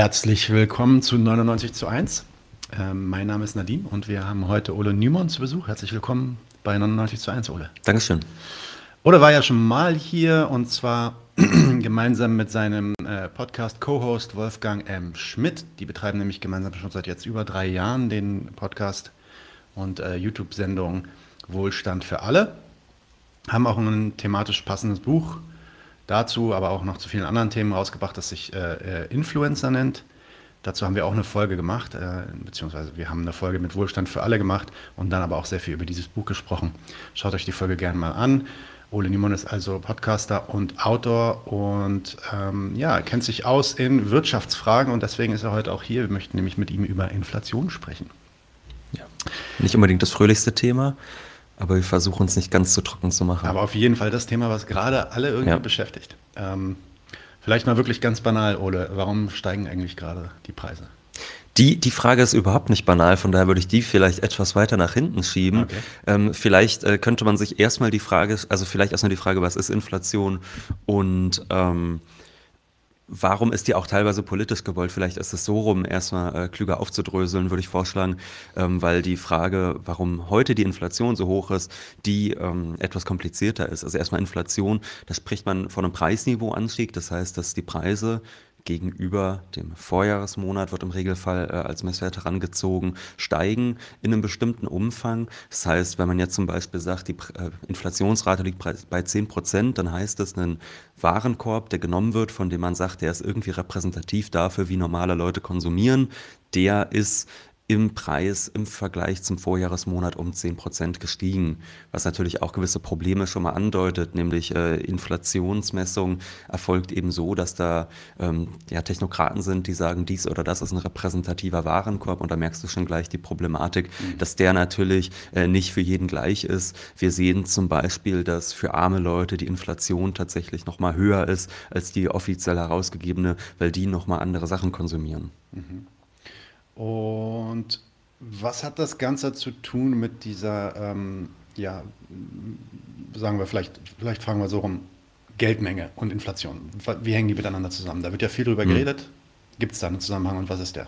Herzlich willkommen zu 99 zu 1. Ähm, mein Name ist Nadine und wir haben heute Ole Nymon zu Besuch. Herzlich willkommen bei 99 zu 1, Ole. Dankeschön. Ole war ja schon mal hier und zwar gemeinsam mit seinem äh, Podcast-Co-Host Wolfgang M. Schmidt. Die betreiben nämlich gemeinsam schon seit jetzt über drei Jahren den Podcast und äh, YouTube-Sendung Wohlstand für alle. Haben auch ein thematisch passendes Buch dazu, aber auch noch zu vielen anderen Themen rausgebracht, das sich äh, äh, Influencer nennt. Dazu haben wir auch eine Folge gemacht, äh, beziehungsweise wir haben eine Folge mit Wohlstand für alle gemacht und dann aber auch sehr viel über dieses Buch gesprochen. Schaut euch die Folge gerne mal an. Ole Niemann ist also Podcaster und Autor und ähm, ja, kennt sich aus in Wirtschaftsfragen und deswegen ist er heute auch hier. Wir möchten nämlich mit ihm über Inflation sprechen. Ja. Nicht unbedingt das fröhlichste Thema, aber wir versuchen uns nicht ganz zu trocken zu machen. Aber auf jeden Fall das Thema, was gerade alle irgendwie ja. beschäftigt. Ähm, vielleicht mal wirklich ganz banal, Ole, warum steigen eigentlich gerade die Preise? Die, die Frage ist überhaupt nicht banal, von daher würde ich die vielleicht etwas weiter nach hinten schieben. Okay. Ähm, vielleicht äh, könnte man sich erstmal die Frage, also vielleicht erstmal die Frage, was ist Inflation und ähm, Warum ist die auch teilweise politisch gewollt? Vielleicht ist es so rum, erstmal äh, klüger aufzudröseln, würde ich vorschlagen, ähm, weil die Frage, warum heute die Inflation so hoch ist, die ähm, etwas komplizierter ist. Also erstmal Inflation, da spricht man von einem Preisniveauanstieg, das heißt, dass die Preise gegenüber dem Vorjahresmonat wird im Regelfall äh, als Messwert herangezogen, steigen in einem bestimmten Umfang. Das heißt, wenn man jetzt zum Beispiel sagt, die äh, Inflationsrate liegt bei 10 Prozent, dann heißt das, ein Warenkorb, der genommen wird, von dem man sagt, der ist irgendwie repräsentativ dafür, wie normale Leute konsumieren, der ist im Preis im Vergleich zum Vorjahresmonat um 10 Prozent gestiegen, was natürlich auch gewisse Probleme schon mal andeutet, nämlich äh, Inflationsmessung erfolgt eben so, dass da ähm, ja, Technokraten sind, die sagen, dies oder das ist ein repräsentativer Warenkorb und da merkst du schon gleich die Problematik, mhm. dass der natürlich äh, nicht für jeden gleich ist. Wir sehen zum Beispiel, dass für arme Leute die Inflation tatsächlich noch mal höher ist als die offiziell herausgegebene, weil die noch mal andere Sachen konsumieren. Mhm. Und was hat das Ganze zu tun mit dieser, ähm, ja, sagen wir vielleicht, vielleicht fragen wir so rum, Geldmenge und Inflation? Wie hängen die miteinander zusammen? Da wird ja viel drüber hm. geredet. Gibt es da einen Zusammenhang und was ist der?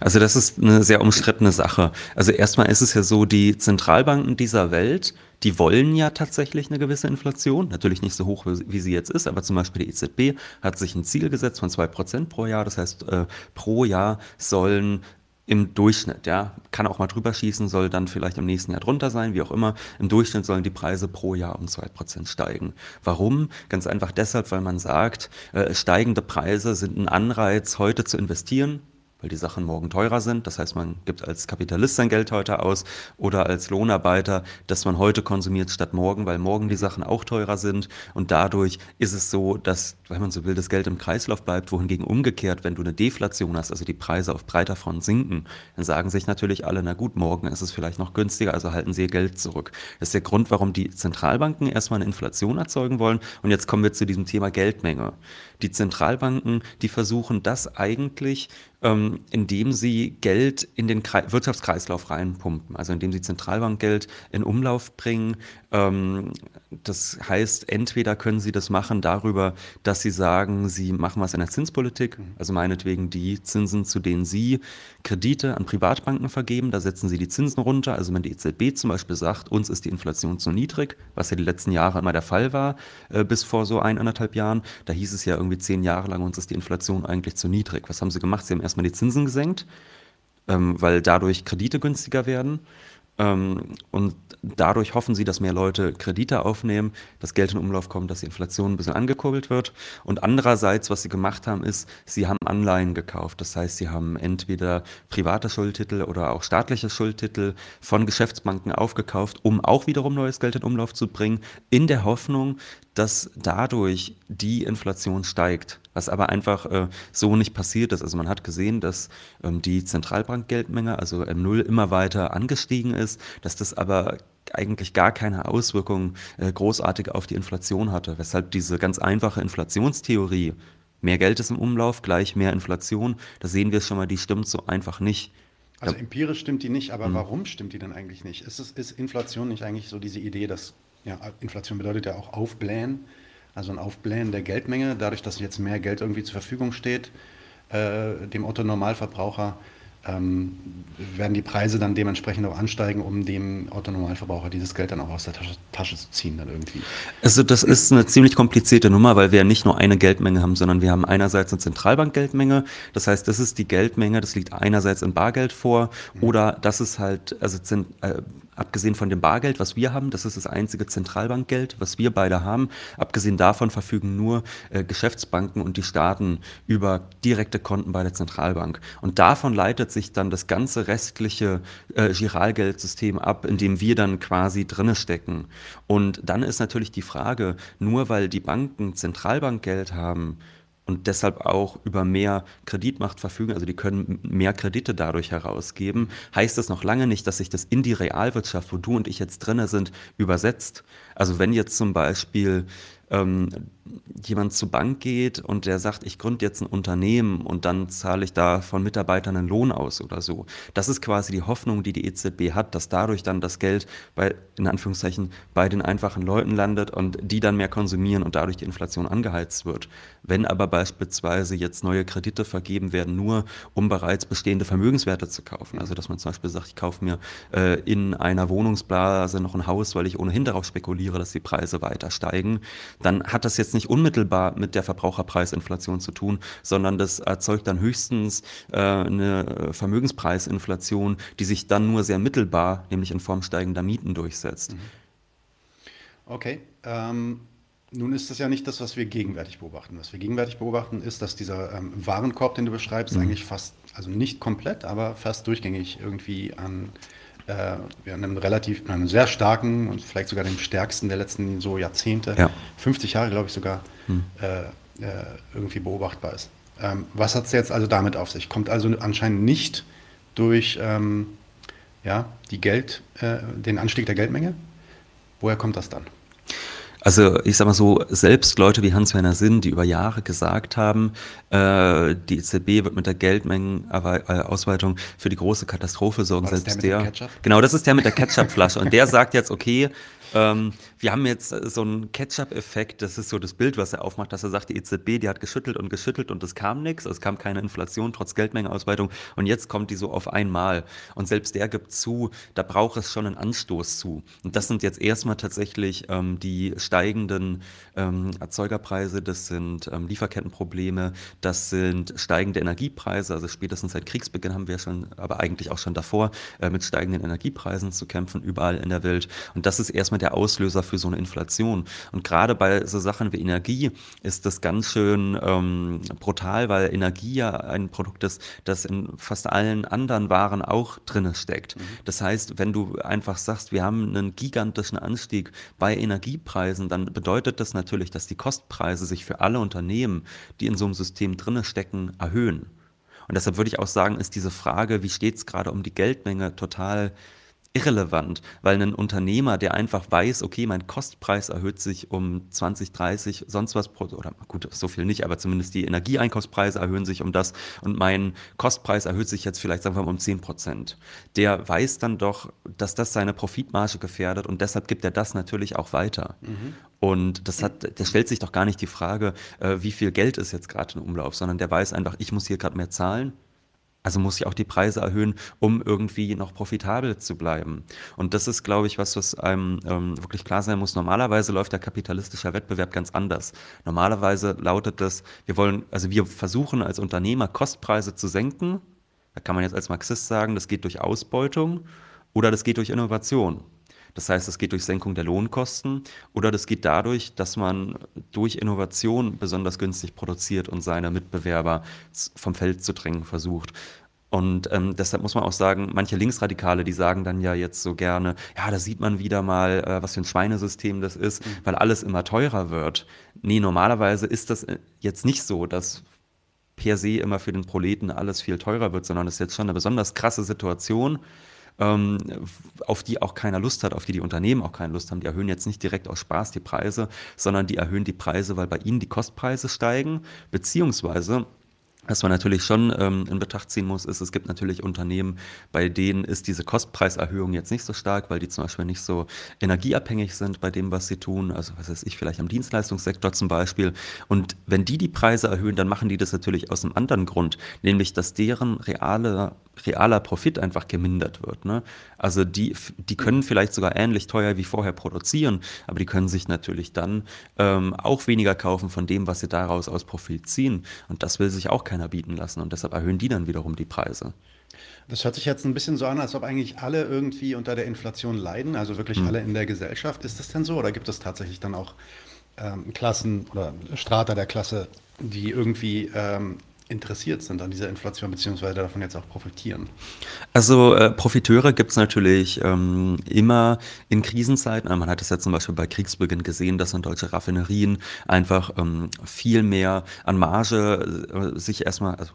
Also das ist eine sehr umstrittene Sache. Also erstmal ist es ja so, die Zentralbanken dieser Welt, die wollen ja tatsächlich eine gewisse Inflation. Natürlich nicht so hoch, wie sie jetzt ist, aber zum Beispiel die EZB hat sich ein Ziel gesetzt von 2% pro Jahr. Das heißt, äh, pro Jahr sollen im Durchschnitt, ja, kann auch mal drüber schießen, soll dann vielleicht im nächsten Jahr drunter sein, wie auch immer. Im Durchschnitt sollen die Preise pro Jahr um 2% steigen. Warum? Ganz einfach deshalb, weil man sagt, äh, steigende Preise sind ein Anreiz, heute zu investieren, weil die Sachen morgen teurer sind. Das heißt, man gibt als Kapitalist sein Geld heute aus oder als Lohnarbeiter, dass man heute konsumiert statt morgen, weil morgen die Sachen auch teurer sind. Und dadurch ist es so, dass, wenn man so will, das Geld im Kreislauf bleibt, wohingegen umgekehrt, wenn du eine Deflation hast, also die Preise auf breiter Front sinken, dann sagen sich natürlich alle, na gut, morgen ist es vielleicht noch günstiger, also halten sie ihr Geld zurück. Das ist der Grund, warum die Zentralbanken erstmal eine Inflation erzeugen wollen. Und jetzt kommen wir zu diesem Thema Geldmenge. Die Zentralbanken, die versuchen das eigentlich ähm, indem sie Geld in den Kre Wirtschaftskreislauf reinpumpen, also indem sie Zentralbankgeld in Umlauf bringen. Ähm, das heißt, entweder können sie das machen darüber, dass sie sagen, sie machen was in der Zinspolitik, mhm. also meinetwegen die Zinsen, zu denen sie Kredite an Privatbanken vergeben, da setzen sie die Zinsen runter. Also wenn die EZB zum Beispiel sagt, uns ist die Inflation zu niedrig, was ja die letzten Jahre immer der Fall war, äh, bis vor so eineinhalb Jahren, da hieß es ja irgendwie zehn Jahre lang, uns ist die Inflation eigentlich zu niedrig. Was haben sie gemacht? Sie haben erstmal die Zinsen gesenkt, ähm, weil dadurch Kredite günstiger werden. Ähm, und dadurch hoffen sie, dass mehr Leute Kredite aufnehmen, dass Geld in Umlauf kommt, dass die Inflation ein bisschen angekurbelt wird. Und andererseits, was sie gemacht haben, ist, sie haben Anleihen gekauft. Das heißt, sie haben entweder private Schuldtitel oder auch staatliche Schuldtitel von Geschäftsbanken aufgekauft, um auch wiederum neues Geld in Umlauf zu bringen, in der Hoffnung, dass dadurch die Inflation steigt, was aber einfach äh, so nicht passiert ist. Also man hat gesehen, dass ähm, die Zentralbankgeldmenge, also M0, immer weiter angestiegen ist, dass das aber eigentlich gar keine Auswirkungen äh, großartig auf die Inflation hatte, weshalb diese ganz einfache Inflationstheorie, mehr Geld ist im Umlauf, gleich mehr Inflation, da sehen wir schon mal, die stimmt so einfach nicht. Also empirisch stimmt die nicht, aber hm. warum stimmt die denn eigentlich nicht? Ist, es, ist Inflation nicht eigentlich so diese Idee, dass ja, Inflation bedeutet ja auch Aufblähen, also ein Aufblähen der Geldmenge, dadurch, dass jetzt mehr Geld irgendwie zur Verfügung steht, äh, dem Otto-Normalverbraucher ähm, werden die Preise dann dementsprechend auch ansteigen, um dem Autonormalverbraucher dieses Geld dann auch aus der Tasche, Tasche, zu ziehen dann irgendwie. Also das ist eine ziemlich komplizierte Nummer, weil wir ja nicht nur eine Geldmenge haben, sondern wir haben einerseits eine Zentralbankgeldmenge. Das heißt, das ist die Geldmenge, das liegt einerseits in Bargeld vor mhm. oder das ist halt, also äh, abgesehen von dem Bargeld, was wir haben, das ist das einzige Zentralbankgeld, was wir beide haben. Abgesehen davon verfügen nur äh, Geschäftsbanken und die Staaten über direkte Konten bei der Zentralbank. Und davon leitet sich dann das ganze restliche äh, Giralgeldsystem ab, in dem wir dann quasi drinne stecken. Und dann ist natürlich die Frage, nur weil die Banken Zentralbankgeld haben, und deshalb auch über mehr Kreditmacht verfügen, also die können mehr Kredite dadurch herausgeben, heißt das noch lange nicht, dass sich das in die Realwirtschaft, wo du und ich jetzt drinne sind, übersetzt. Also wenn jetzt zum Beispiel ähm, jemand zur Bank geht und der sagt, ich gründe jetzt ein Unternehmen und dann zahle ich da von Mitarbeitern einen Lohn aus oder so. Das ist quasi die Hoffnung, die die EZB hat, dass dadurch dann das Geld bei, in Anführungszeichen, bei den einfachen Leuten landet und die dann mehr konsumieren und dadurch die Inflation angeheizt wird. Wenn aber beispielsweise jetzt neue Kredite vergeben werden, nur um bereits bestehende Vermögenswerte zu kaufen, also dass man zum Beispiel sagt, ich kaufe mir äh, in einer Wohnungsblase noch ein Haus, weil ich ohnehin darauf spekuliere, dass die Preise weiter steigen, dann hat das jetzt nicht unmittelbar mit der Verbraucherpreisinflation zu tun, sondern das erzeugt dann höchstens äh, eine Vermögenspreisinflation, die sich dann nur sehr mittelbar, nämlich in Form steigender Mieten durchsetzt. Mhm. Okay. Ähm, nun ist das ja nicht das, was wir gegenwärtig beobachten. Was wir gegenwärtig beobachten, ist, dass dieser ähm, Warenkorb, den du beschreibst, mhm. eigentlich fast, also nicht komplett, aber fast durchgängig irgendwie an äh, wir einem relativ, einem sehr starken und vielleicht sogar dem stärksten der letzten so Jahrzehnte, ja. 50 Jahre glaube ich sogar, hm. äh, äh, irgendwie beobachtbar ist. Ähm, was hat es jetzt also damit auf sich? Kommt also anscheinend nicht durch ähm, ja, die Geld, äh, den Anstieg der Geldmenge? Woher kommt das dann? Also ich sag mal so, selbst Leute wie Hans-Werner Sinn, die über Jahre gesagt haben, äh, die EZB wird mit der Geldmengenausweitung für die große Katastrophe sorgen, selbst der. der genau, das ist der mit der Ketchupflasche. Und der sagt jetzt, okay, ähm, wir haben jetzt äh, so einen Ketchup-Effekt, das ist so das Bild, was er aufmacht, dass er sagt, die EZB, die hat geschüttelt und geschüttelt und es kam nichts, es kam keine Inflation trotz Geldmengenausweitung und jetzt kommt die so auf einmal. Und selbst der gibt zu, da braucht es schon einen Anstoß zu. Und das sind jetzt erstmal tatsächlich ähm, die steigenden ähm, Erzeugerpreise, das sind ähm, Lieferkettenprobleme, das sind steigende Energiepreise, also spätestens seit Kriegsbeginn haben wir schon, aber eigentlich auch schon davor, äh, mit steigenden Energiepreisen zu kämpfen, überall in der Welt. Und das ist erstmal der Auslöser für so eine Inflation. Und gerade bei so Sachen wie Energie ist das ganz schön ähm, brutal, weil Energie ja ein Produkt ist, das in fast allen anderen Waren auch drin steckt. Mhm. Das heißt, wenn du einfach sagst, wir haben einen gigantischen Anstieg bei Energiepreisen, dann bedeutet das natürlich, dass die Kostpreise sich für alle Unternehmen, die in so einem System drin stecken, erhöhen. Und deshalb würde ich auch sagen, ist diese Frage, wie steht es gerade um die Geldmenge, total irrelevant, weil ein Unternehmer, der einfach weiß, okay, mein Kostpreis erhöht sich um 20, 30, sonst was, oder gut, so viel nicht, aber zumindest die Energieeinkaufspreise erhöhen sich um das und mein Kostpreis erhöht sich jetzt vielleicht, sagen wir mal, um 10 Prozent. Der weiß dann doch, dass das seine Profitmarge gefährdet und deshalb gibt er das natürlich auch weiter. Mhm. Und das hat, das stellt sich doch gar nicht die Frage, äh, wie viel Geld ist jetzt gerade in Umlauf, sondern der weiß einfach, ich muss hier gerade mehr zahlen also muss ich auch die Preise erhöhen, um irgendwie noch profitabel zu bleiben. Und das ist, glaube ich, was, was einem ähm, wirklich klar sein muss. Normalerweise läuft der kapitalistische Wettbewerb ganz anders. Normalerweise lautet das, wir wollen, also wir versuchen als Unternehmer Kostpreise zu senken. Da kann man jetzt als Marxist sagen, das geht durch Ausbeutung oder das geht durch Innovation. Das heißt, es geht durch Senkung der Lohnkosten oder das geht dadurch, dass man durch Innovation besonders günstig produziert und seine Mitbewerber vom Feld zu drängen versucht. Und ähm, deshalb muss man auch sagen, manche Linksradikale, die sagen dann ja jetzt so gerne, ja, da sieht man wieder mal, äh, was für ein Schweinesystem das ist, mhm. weil alles immer teurer wird. Nee, normalerweise ist das äh, jetzt nicht so, dass per se immer für den Proleten alles viel teurer wird, sondern es ist jetzt schon eine besonders krasse Situation, ähm, auf die auch keiner Lust hat, auf die die Unternehmen auch keine Lust haben. Die erhöhen jetzt nicht direkt aus Spaß die Preise, sondern die erhöhen die Preise, weil bei ihnen die Kostpreise steigen, beziehungsweise Was man natürlich schon ähm, in Betracht ziehen muss, ist, es gibt natürlich Unternehmen, bei denen ist diese Kostpreiserhöhung jetzt nicht so stark, weil die zum Beispiel nicht so energieabhängig sind bei dem, was sie tun. Also was weiß ich, vielleicht am Dienstleistungssektor zum Beispiel. Und wenn die die Preise erhöhen, dann machen die das natürlich aus einem anderen Grund, nämlich dass deren reale realer Profit einfach gemindert wird. Ne? Also die, die können vielleicht sogar ähnlich teuer wie vorher produzieren, aber die können sich natürlich dann ähm, auch weniger kaufen von dem, was sie daraus aus Profit ziehen. Und das will sich auch keiner bieten lassen. Und deshalb erhöhen die dann wiederum die Preise. Das hört sich jetzt ein bisschen so an, als ob eigentlich alle irgendwie unter der Inflation leiden, also wirklich hm. alle in der Gesellschaft. Ist das denn so oder gibt es tatsächlich dann auch ähm, Klassen oder Strata der Klasse, die irgendwie ähm, interessiert sind an dieser Inflation beziehungsweise davon jetzt auch profitieren? Also äh, Profiteure gibt es natürlich ähm, immer in Krisenzeiten. Man hat es ja zum Beispiel bei Kriegsbeginn gesehen, dass in deutsche Raffinerien einfach ähm, viel mehr an Marge äh, sich erstmal, also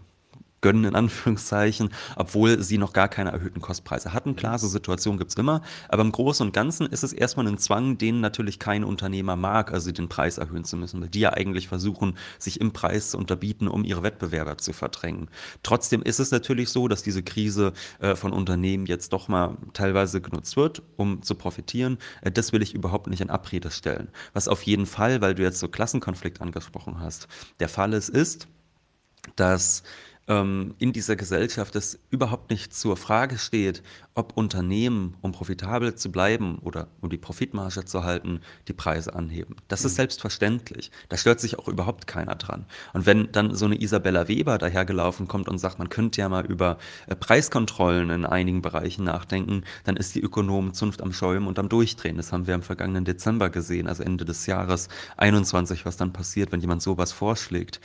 gönnen, in Anführungszeichen, obwohl sie noch gar keine erhöhten Kostpreise hatten. Klar, so Situationen gibt es immer, aber im Großen und Ganzen ist es erstmal ein Zwang, den natürlich kein Unternehmer mag, also den Preis erhöhen zu müssen, weil die ja eigentlich versuchen, sich im Preis zu unterbieten, um ihre Wettbewerber zu verdrängen. Trotzdem ist es natürlich so, dass diese Krise äh, von Unternehmen jetzt doch mal teilweise genutzt wird, um zu profitieren. Äh, das will ich überhaupt nicht in Abrede stellen. Was auf jeden Fall, weil du jetzt so Klassenkonflikt angesprochen hast, der Fall ist, ist, dass ähm, in dieser Gesellschaft es überhaupt nicht zur Frage steht, ob Unternehmen, um profitabel zu bleiben oder um die Profitmarge zu halten, die Preise anheben. Das ist mhm. selbstverständlich. Da stört sich auch überhaupt keiner dran. Und wenn dann so eine Isabella Weber dahergelaufen kommt und sagt, man könnte ja mal über äh, Preiskontrollen in einigen Bereichen nachdenken, dann ist die Ökonomenzunft am Schäumen und am Durchdrehen. Das haben wir im vergangenen Dezember gesehen, also Ende des Jahres 21, was dann passiert, wenn jemand sowas vorschlägt.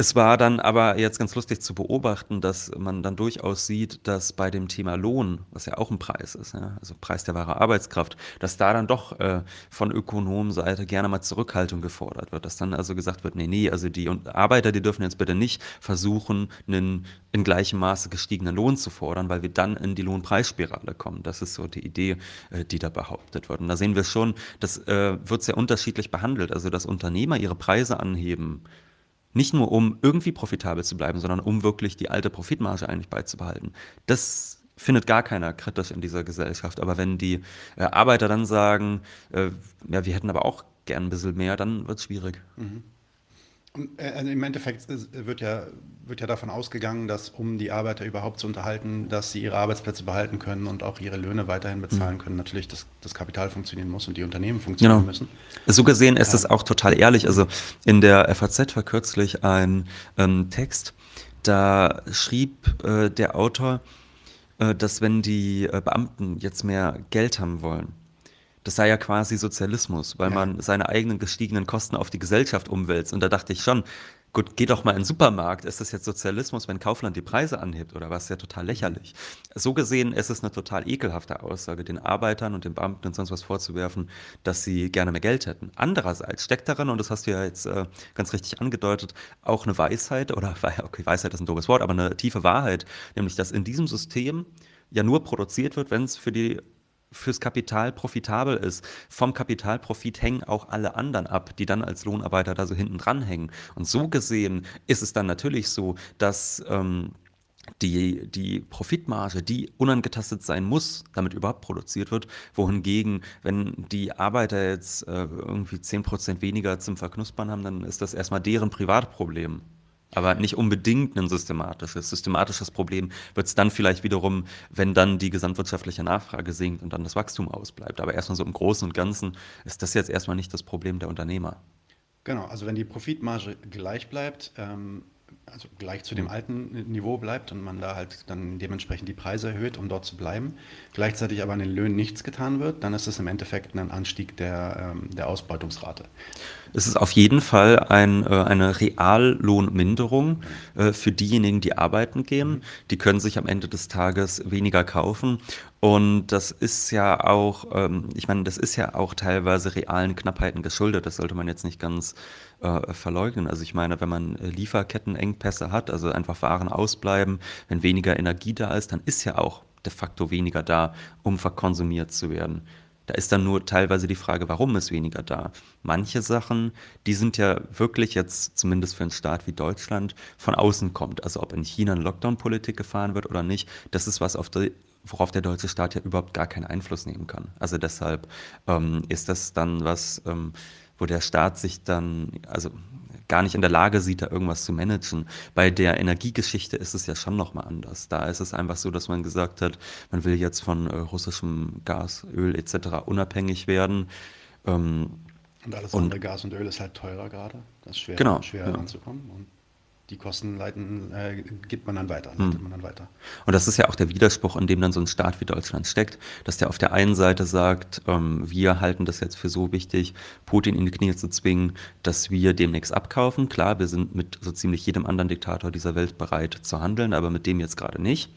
Es war dann aber jetzt ganz lustig zu beobachten, dass man dann durchaus sieht, dass bei dem Thema Lohn, was ja auch ein Preis ist, ja, also Preis der wahre Arbeitskraft, dass da dann doch äh, von Ökonomenseite gerne mal Zurückhaltung gefordert wird. Dass dann also gesagt wird, nee, nee, also die Arbeiter, die dürfen jetzt bitte nicht versuchen, einen in gleichem Maße gestiegenen Lohn zu fordern, weil wir dann in die Lohnpreisspirale kommen. Das ist so die Idee, äh, die da behauptet wird. Und da sehen wir schon, das äh, wird sehr unterschiedlich behandelt. Also dass Unternehmer ihre Preise anheben, nicht nur, um irgendwie profitabel zu bleiben, sondern um wirklich die alte Profitmarge eigentlich beizubehalten. Das findet gar keiner kritisch in dieser Gesellschaft. Aber wenn die äh, Arbeiter dann sagen, äh, ja, wir hätten aber auch gern ein bisschen mehr, dann wird es schwierig. Mhm. Äh, also Im Endeffekt wird ja, wird ja davon ausgegangen, dass um die Arbeiter überhaupt zu unterhalten, dass sie ihre Arbeitsplätze behalten können und auch ihre Löhne weiterhin bezahlen mhm. können, natürlich das, das Kapital funktionieren muss und die Unternehmen funktionieren genau. müssen. So gesehen ist es auch total ehrlich. Also in der FAZ war kürzlich ein ähm, Text, da schrieb äh, der Autor, äh, dass wenn die äh, Beamten jetzt mehr Geld haben wollen, das sei ja quasi Sozialismus, weil ja. man seine eigenen gestiegenen Kosten auf die Gesellschaft umwälzt. Und da dachte ich schon, gut, geh doch mal in den Supermarkt. Ist das jetzt Sozialismus, wenn Kaufland die Preise anhebt oder was? Ja total lächerlich. So gesehen ist es eine total ekelhafte Aussage, den Arbeitern und den Beamten und sonst was vorzuwerfen, dass sie gerne mehr Geld hätten. Andererseits steckt darin, und das hast du ja jetzt äh, ganz richtig angedeutet, auch eine Weisheit, oder okay, Weisheit ist ein doofes Wort, aber eine tiefe Wahrheit, nämlich, dass in diesem System ja nur produziert wird, wenn es für die fürs Kapital profitabel ist. Vom Kapitalprofit hängen auch alle anderen ab, die dann als Lohnarbeiter da so hinten dran hängen. Und so gesehen ist es dann natürlich so, dass ähm, die, die Profitmarge, die unangetastet sein muss, damit überhaupt produziert wird, wohingegen, wenn die Arbeiter jetzt äh, irgendwie 10% weniger zum Verknuspern haben, dann ist das erstmal deren Privatproblem aber nicht unbedingt ein systematisches. Systematisches Problem wird es dann vielleicht wiederum, wenn dann die gesamtwirtschaftliche Nachfrage sinkt und dann das Wachstum ausbleibt. Aber erstmal so im Großen und Ganzen ist das jetzt erstmal nicht das Problem der Unternehmer. Genau, also wenn die Profitmarge gleich bleibt, ähm, also gleich zu dem alten Niveau bleibt und man da halt dann dementsprechend die Preise erhöht, um dort zu bleiben, gleichzeitig aber an den Löhnen nichts getan wird, dann ist es im Endeffekt ein Anstieg der, ähm, der Ausbeutungsrate. Es ist auf jeden Fall ein, äh, eine Reallohnminderung äh, für diejenigen, die arbeiten gehen. Mhm. Die können sich am Ende des Tages weniger kaufen. Und das ist ja auch, ähm, ich meine, das ist ja auch teilweise realen Knappheiten geschuldet. Das sollte man jetzt nicht ganz äh, verleugnen. Also ich meine, wenn man Lieferkettenengpässe hat, also einfach Waren ausbleiben, wenn weniger Energie da ist, dann ist ja auch de facto weniger da, um verkonsumiert zu werden. Da ist dann nur teilweise die Frage, warum ist weniger da? Manche Sachen, die sind ja wirklich jetzt, zumindest für einen Staat wie Deutschland, von außen kommt. Also ob in China eine Lockdown-Politik gefahren wird oder nicht, das ist was, die, worauf der deutsche Staat ja überhaupt gar keinen Einfluss nehmen kann. Also deshalb ähm, ist das dann was, ähm, wo der Staat sich dann, also gar nicht in der Lage sieht, da irgendwas zu managen. Bei der Energiegeschichte ist es ja schon nochmal anders. Da ist es einfach so, dass man gesagt hat, man will jetzt von äh, russischem Gas, Öl etc. unabhängig werden. Ähm, und alles und, andere Gas und Öl ist halt teurer gerade. Das ist schwer, genau, schwer ja. ranzukommen. Und die Kosten leiten, äh, gibt man dann weiter, hm. man dann weiter. Und das ist ja auch der Widerspruch, in dem dann so ein Staat wie Deutschland steckt, dass der auf der einen Seite sagt, ähm, wir halten das jetzt für so wichtig, Putin in die Knie zu zwingen, dass wir demnächst abkaufen. Klar, wir sind mit so ziemlich jedem anderen Diktator dieser Welt bereit zu handeln, aber mit dem jetzt gerade nicht.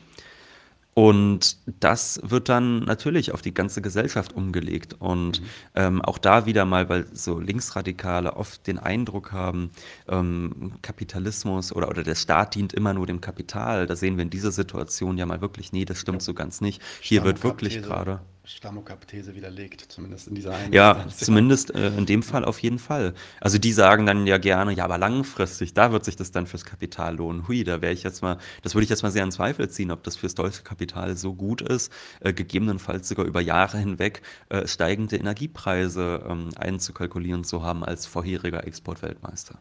Und das wird dann natürlich auf die ganze Gesellschaft umgelegt. Und mhm. ähm, auch da wieder mal, weil so Linksradikale oft den Eindruck haben, ähm, Kapitalismus oder, oder der Staat dient immer nur dem Kapital. Da sehen wir in dieser Situation ja mal wirklich, nee, das stimmt so ganz nicht. Hier wird wirklich gerade. Stammokap-These widerlegt, zumindest in dieser einen Ja, Instanz. zumindest äh, in dem Fall auf jeden Fall. Also die sagen dann ja gerne, ja, aber langfristig, da wird sich das dann fürs Kapital lohnen. Hui, da wäre ich jetzt mal, das würde ich jetzt mal sehr in Zweifel ziehen, ob das fürs deutsche Kapital so gut ist, äh, gegebenenfalls sogar über Jahre hinweg äh, steigende Energiepreise ähm, einzukalkulieren zu haben als vorheriger Exportweltmeister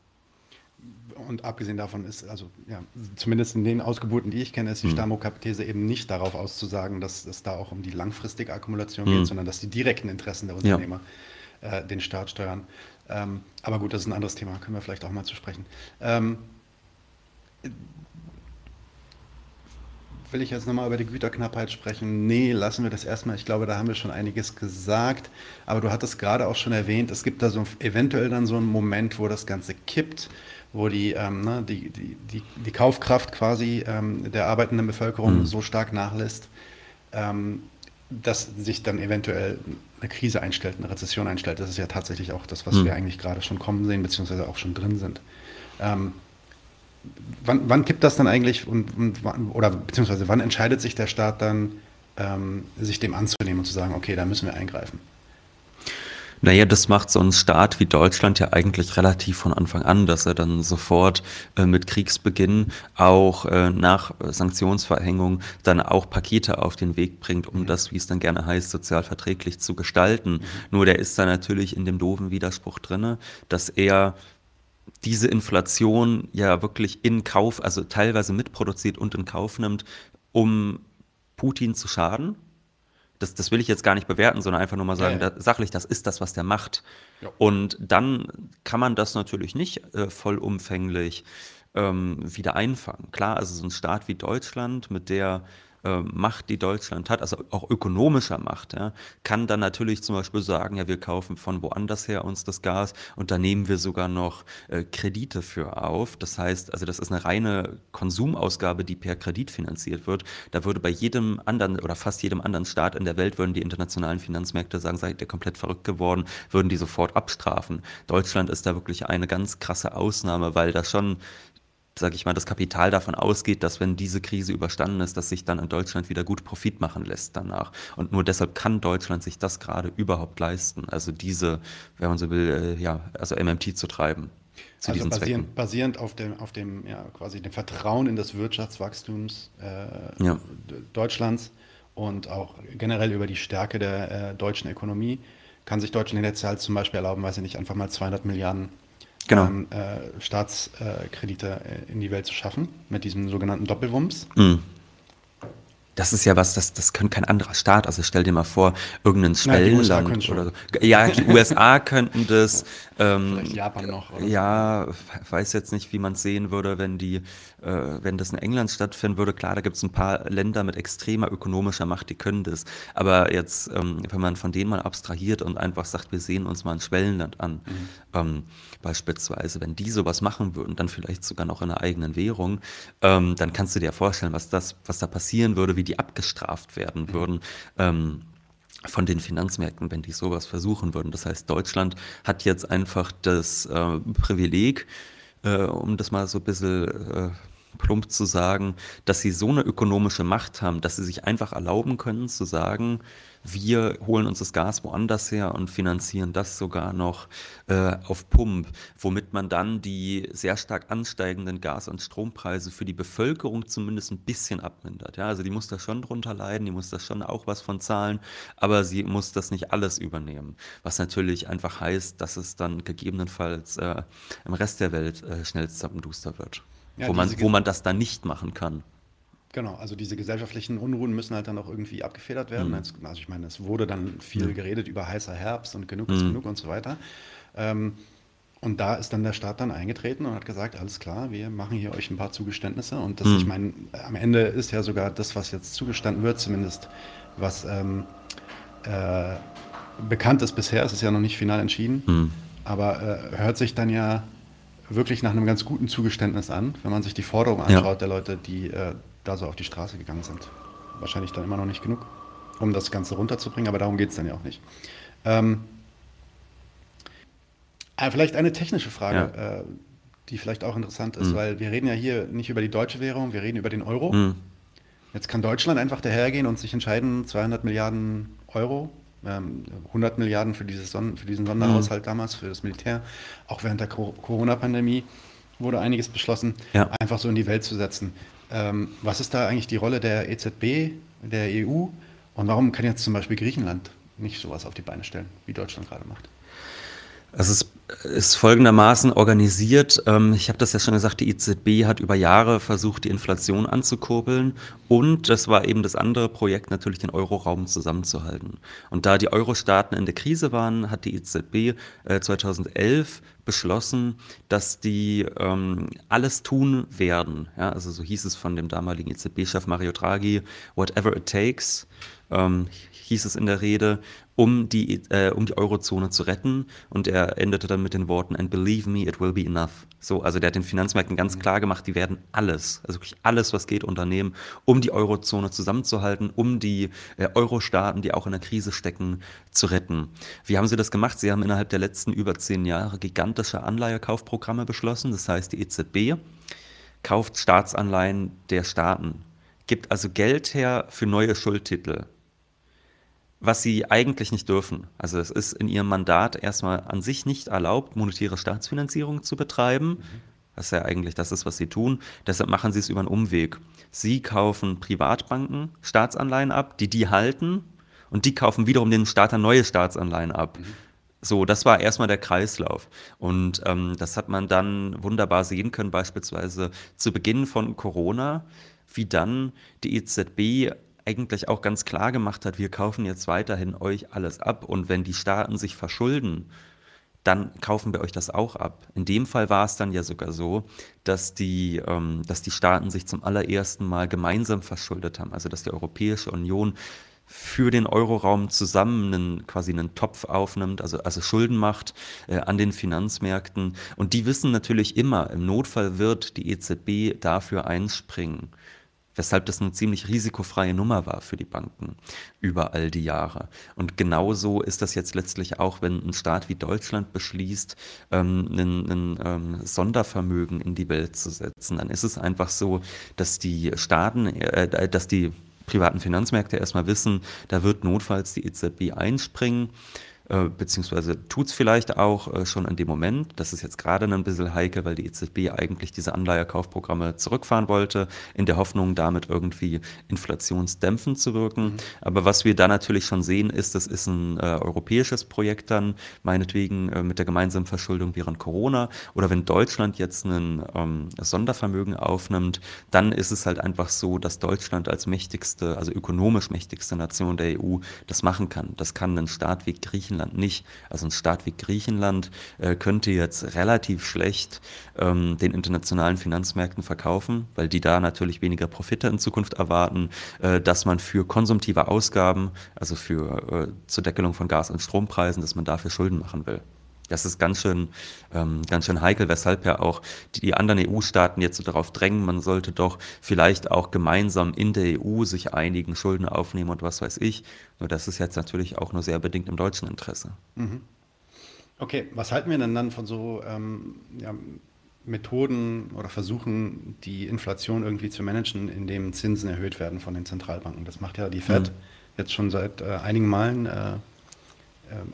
und abgesehen davon ist, also ja, zumindest in den Ausgeburten, die ich kenne, ist die mhm. Stammo-These eben nicht darauf auszusagen, dass es da auch um die langfristige Akkumulation mhm. geht, sondern dass die direkten Interessen der Unternehmer ja. äh, den Staat steuern. Ähm, aber gut, das ist ein anderes Thema, können wir vielleicht auch mal zu sprechen. Ähm, will ich jetzt nochmal über die Güterknappheit sprechen? Nee, lassen wir das erstmal. Ich glaube, da haben wir schon einiges gesagt. Aber du hattest gerade auch schon erwähnt, es gibt da so eventuell dann so einen Moment, wo das Ganze kippt wo die, ähm, ne, die, die, die, die, Kaufkraft quasi ähm, der arbeitenden Bevölkerung mhm. so stark nachlässt, ähm, dass sich dann eventuell eine Krise einstellt, eine Rezession einstellt. Das ist ja tatsächlich auch das, was mhm. wir eigentlich gerade schon kommen sehen, beziehungsweise auch schon drin sind. Wann, wann kippt das dann eigentlich und, und, oder beziehungsweise wann entscheidet sich der Staat dann, ähm, sich dem anzunehmen und zu sagen, okay, da müssen wir eingreifen? Naja, das macht so ein Staat wie Deutschland ja eigentlich relativ von Anfang an, dass er dann sofort äh, mit Kriegsbeginn auch äh, nach Sanktionsverhängung dann auch Pakete auf den Weg bringt, um mhm. das, wie es dann gerne heißt, sozial verträglich zu gestalten. Mhm. Nur der ist da natürlich in dem doofen Widerspruch drinne, dass er diese Inflation ja wirklich in Kauf, also teilweise mitproduziert und in Kauf nimmt, um Putin zu schaden das, das will ich jetzt gar nicht bewerten, sondern einfach nur mal sagen, ja, ja. Da, sachlich, das ist das, was der macht. Ja. Und dann kann man das natürlich nicht äh, vollumfänglich ähm, wieder einfangen. Klar, also so ein Staat wie Deutschland mit der äh, Macht, die Deutschland hat, also auch ökonomischer Macht, ja, kann dann natürlich zum Beispiel sagen, ja, wir kaufen von woanders her uns das Gas und da nehmen wir sogar noch äh, Kredite für auf. Das heißt, also das ist eine reine Konsumausgabe, die per Kredit finanziert wird. Da würde bei jedem anderen oder fast jedem anderen Staat in der Welt würden die internationalen Finanzmärkte sagen, seid ihr komplett verrückt geworden, würden die sofort abstrafen. Deutschland ist da wirklich eine ganz krasse Ausnahme, weil da schon sage ich mal, das Kapital davon ausgeht, dass wenn diese Krise überstanden ist, dass sich dann in Deutschland wieder gut Profit machen lässt danach. Und nur deshalb kann Deutschland sich das gerade überhaupt leisten, also diese, wenn man so will, äh, ja, also MMT zu treiben. Zu also basierend, basierend, auf dem, auf dem, ja, quasi dem Vertrauen in das Wirtschaftswachstums äh, ja. Deutschlands und auch generell über die Stärke der äh, deutschen Ökonomie kann sich Deutschland jetzt halt zum Beispiel erlauben, weiß ich nicht, einfach mal 200 Milliarden genau. ähm, äh, Staatskredite äh, in die Welt zu schaffen, mit diesem sogenannten Doppelwumms. Mhm. Das ist ja was, das, das kann kein anderer Staat. Also stell dir mal vor, irgendein Schwellenland oder so. Ja, die USA könnten das. Ähm, Vielleicht Japan noch. Oder? Ja, weiß jetzt nicht, wie man es sehen würde, wenn die, äh, wenn das in England stattfinden würde. Klar, da gibt es ein paar Länder mit extremer ökonomischer Macht, die können das. Aber jetzt, ähm, wenn man von denen mal abstrahiert und einfach sagt, wir sehen uns mal ein Schwellenland an, mhm. ähm, beispielsweise, wenn die sowas machen würden, dann vielleicht sogar noch in einer eigenen Währung, ähm, dann kannst du dir vorstellen, was das, was da passieren würde, wie wie die abgestraft werden mhm. würden. Von den Finanzmärkten, wenn die sowas versuchen würden. Das heißt, Deutschland hat jetzt einfach das äh, Privileg, äh, um das mal so ein bisschen äh, plump zu sagen, dass sie so eine ökonomische Macht haben, dass sie sich einfach erlauben können zu sagen, wir holen uns das Gas woanders her und finanzieren das sogar noch äh, auf Pump, womit man dann die sehr stark ansteigenden Gas- und Strompreise für die Bevölkerung zumindest ein bisschen abmindert. Ja, also die muss da schon drunter leiden, die muss da schon auch was von zahlen, aber sie muss das nicht alles übernehmen. Was natürlich einfach heißt, dass es dann gegebenenfalls äh, im Rest der Welt äh, schnell zappenduster wird. Ja, wo, man, wo man das dann nicht machen kann. Genau, also diese gesellschaftlichen Unruhen müssen halt dann auch irgendwie abgefedert werden. Mhm. Also ich meine, es wurde dann viel mhm. geredet über heißer Herbst und genug ist mhm. genug und so weiter. Ähm, und da ist dann der Staat dann eingetreten und hat gesagt, alles klar, wir machen hier euch ein paar Zugeständnisse. Und das, ich mhm. meine, am Ende ist ja sogar das, was jetzt zugestanden wird, zumindest was ähm, äh, bekannt ist bisher, es ist ja noch nicht final entschieden, mhm. aber äh, hört sich dann ja wirklich nach einem ganz guten Zugeständnis an, wenn man sich die Forderung anschaut ja. der Leute, die äh, da so auf die Straße gegangen sind. Wahrscheinlich dann immer noch nicht genug, um das Ganze runterzubringen, aber darum geht es dann ja auch nicht. Ähm, äh, vielleicht eine technische Frage, ja. äh, die vielleicht auch interessant ist, mhm. weil wir reden ja hier nicht über die deutsche Währung, wir reden über den Euro. Mhm. Jetzt kann Deutschland einfach dahergehen und sich entscheiden, 200 Milliarden Euro 100 ähm, Milliarden für, Son für diesen Sonderhaushalt mhm. damals, für das Militär. Auch während der Corona-Pandemie wurde einiges beschlossen, ja. einfach so in die Welt zu setzen. Ähm, was ist da eigentlich die Rolle der EZB, der EU? Und warum kann jetzt zum Beispiel Griechenland nicht sowas auf die Beine stellen, wie Deutschland gerade macht? Es ist, ist folgendermaßen organisiert. Ähm, ich habe das ja schon gesagt, die EZB hat über Jahre versucht, die Inflation anzukurbeln. Und das war eben das andere Projekt, natürlich den Euroraum zusammenzuhalten. Und da die Euro-Staaten in der Krise waren, hat die EZB 2011 äh, beschlossen, dass die ähm, alles tun werden. Ja, also so hieß es von dem damaligen EZB-Chef Mario Draghi, whatever it takes, ähm, hieß es in der Rede, um die, äh, um die Eurozone zu retten. Und er endete dann mit den Worten, and believe me, it will be enough. So, also der hat den Finanzmärkten ganz mhm. klar gemacht, die werden alles, also wirklich alles, was geht, unternehmen, um die Eurozone zusammenzuhalten, um die äh, Euro-Staaten, die auch in der Krise stecken, zu retten. Wie haben sie das gemacht? Sie haben innerhalb der letzten über zehn Jahre gigantische Anleihekaufprogramme beschlossen. Das heißt, die EZB kauft Staatsanleihen der Staaten, gibt also Geld her für neue Schuldtitel was sie eigentlich nicht dürfen. Also es ist in ihrem Mandat erstmal an sich nicht erlaubt, monetäre Staatsfinanzierung zu betreiben. Mhm. Was ja eigentlich das ist, was sie tun. Deshalb machen sie es über einen Umweg. Sie kaufen Privatbanken Staatsanleihen ab, die die halten und die kaufen wiederum den Staat neue Staatsanleihen ab. Mhm. So, das war erstmal der Kreislauf. Und ähm, das hat man dann wunderbar sehen können, beispielsweise zu Beginn von Corona, wie dann die EZB eigentlich auch ganz klar gemacht hat, wir kaufen jetzt weiterhin euch alles ab und wenn die Staaten sich verschulden, dann kaufen wir euch das auch ab. In dem Fall war es dann ja sogar so, dass die, ähm, dass die Staaten sich zum allerersten Mal gemeinsam verschuldet haben, also dass die Europäische Union für den Euroraum zusammen einen, quasi einen Topf aufnimmt, also, also Schulden macht äh, an den Finanzmärkten. Und die wissen natürlich immer, im Notfall wird die EZB dafür einspringen weshalb das eine ziemlich risikofreie Nummer war für die Banken über all die Jahre. Und genauso ist das jetzt letztlich auch, wenn ein Staat wie Deutschland beschließt, ähm, ein, ein ähm, Sondervermögen in die Welt zu setzen, dann ist es einfach so, dass die Staaten, äh, dass die privaten Finanzmärkte erstmal wissen, da wird notfalls die EZB einspringen äh, beziehungsweise tut es vielleicht auch äh, schon in dem Moment. Das ist jetzt gerade ein bisschen heikel, weil die EZB eigentlich diese Anleihekaufprogramme zurückfahren wollte, in der Hoffnung, damit irgendwie inflationsdämpfend zu wirken. Mhm. Aber was wir da natürlich schon sehen, ist, das ist ein äh, europäisches Projekt dann, meinetwegen äh, mit der gemeinsamen Verschuldung während Corona. Oder wenn Deutschland jetzt ein ähm, Sondervermögen aufnimmt, dann ist es halt einfach so, dass Deutschland als mächtigste, also ökonomisch mächtigste Nation der EU das machen kann. Das kann ein Staat wie Griechenland Griechenland nicht. Also ein Staat wie Griechenland äh, könnte jetzt relativ schlecht ähm, den internationalen Finanzmärkten verkaufen, weil die da natürlich weniger Profite in Zukunft erwarten, äh, dass man für konsumtive Ausgaben, also für äh, zur Deckelung von Gas- und Strompreisen, dass man dafür Schulden machen will. Das ist ganz schön, ähm, ganz schön heikel, weshalb ja auch die, die anderen EU-Staaten jetzt so darauf drängen, man sollte doch vielleicht auch gemeinsam in der EU sich einigen, Schulden aufnehmen und was weiß ich. Nur das ist jetzt natürlich auch nur sehr bedingt im deutschen Interesse. Mhm. Okay, was halten wir denn dann von so ähm, ja, Methoden oder versuchen, die Inflation irgendwie zu managen, indem Zinsen erhöht werden von den Zentralbanken. Das macht ja die Fed mhm. jetzt schon seit äh, einigen Malen, äh,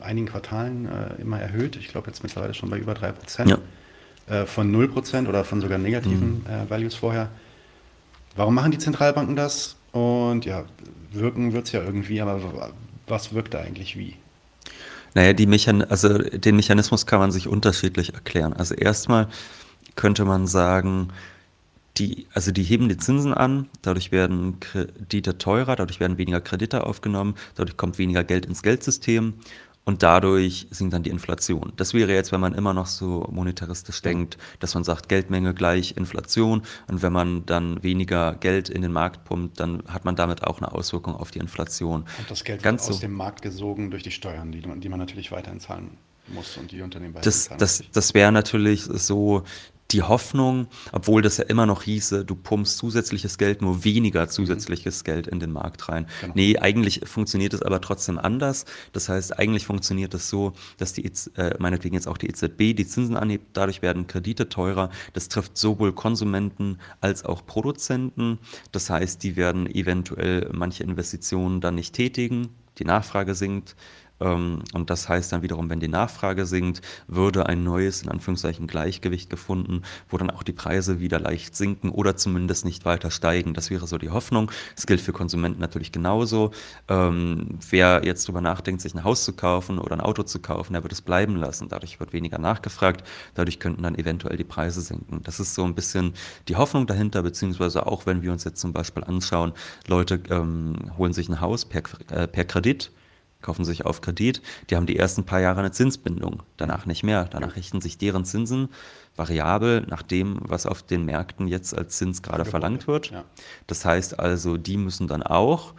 einigen Quartalen äh, immer erhöht. Ich glaube jetzt mittlerweile schon bei über 3 Prozent. Ja. Äh, von 0 Prozent oder von sogar negativen mhm. Äh, Values vorher. Warum machen die Zentralbanken das? Und ja, wirken wird es ja irgendwie, aber was wirkt da eigentlich wie? Naja, die Mechan also den Mechanismus kann man sich unterschiedlich erklären. Also erstmal könnte man sagen, die, also die heben die Zinsen an, dadurch werden Kredite teurer, dadurch werden weniger Kredite aufgenommen, dadurch kommt weniger Geld ins Geldsystem und dadurch sinkt dann die Inflation. Das wäre jetzt, wenn man immer noch so monetaristisch denkt, dass man sagt, Geldmenge gleich Inflation und wenn man dann weniger Geld in den Markt pumpt, dann hat man damit auch eine Auswirkung auf die Inflation. Und das Geld Ganz wird aus so. dem Markt gesogen durch die Steuern, die, die man natürlich weiterhin zahlen muss und die Unternehmen weiterhin das, zahlen Das, das wäre natürlich so die Hoffnung, obwohl das ja immer noch hieße, du pumpst zusätzliches Geld, nur weniger mhm. zusätzliches mhm. Geld in den Markt rein. Genau. Nee, eigentlich funktioniert es aber trotzdem anders. Das heißt, eigentlich funktioniert es so, dass die, äh, meinetwegen jetzt auch die EZB die Zinsen anhebt, dadurch werden Kredite teurer. Das trifft sowohl Konsumenten als auch Produzenten. Das heißt, die werden eventuell manche Investitionen dann nicht tätigen, die Nachfrage sinkt. Ähm, und das heißt dann wiederum, wenn die Nachfrage sinkt, würde ein neues, in Anführungszeichen, Gleichgewicht gefunden, wo dann auch die Preise wieder leicht sinken oder zumindest nicht weiter steigen. Das wäre so die Hoffnung. Das gilt für Konsumenten natürlich genauso. Ähm, wer jetzt darüber nachdenkt, sich ein Haus zu kaufen oder ein Auto zu kaufen, der wird es bleiben lassen. Dadurch wird weniger nachgefragt. Dadurch könnten dann eventuell die Preise sinken. Das ist so ein bisschen die Hoffnung dahinter, beziehungsweise auch wenn wir uns jetzt zum Beispiel anschauen, Leute ähm, holen sich ein Haus per, äh, per Kredit kaufen sich auf Kredit, die haben die ersten paar Jahre eine Zinsbindung, danach nicht mehr. Danach richten sich deren Zinsen variabel nach dem, was auf den Märkten jetzt als Zins gerade verlangt wird. Ja. Das heißt also, die müssen dann auch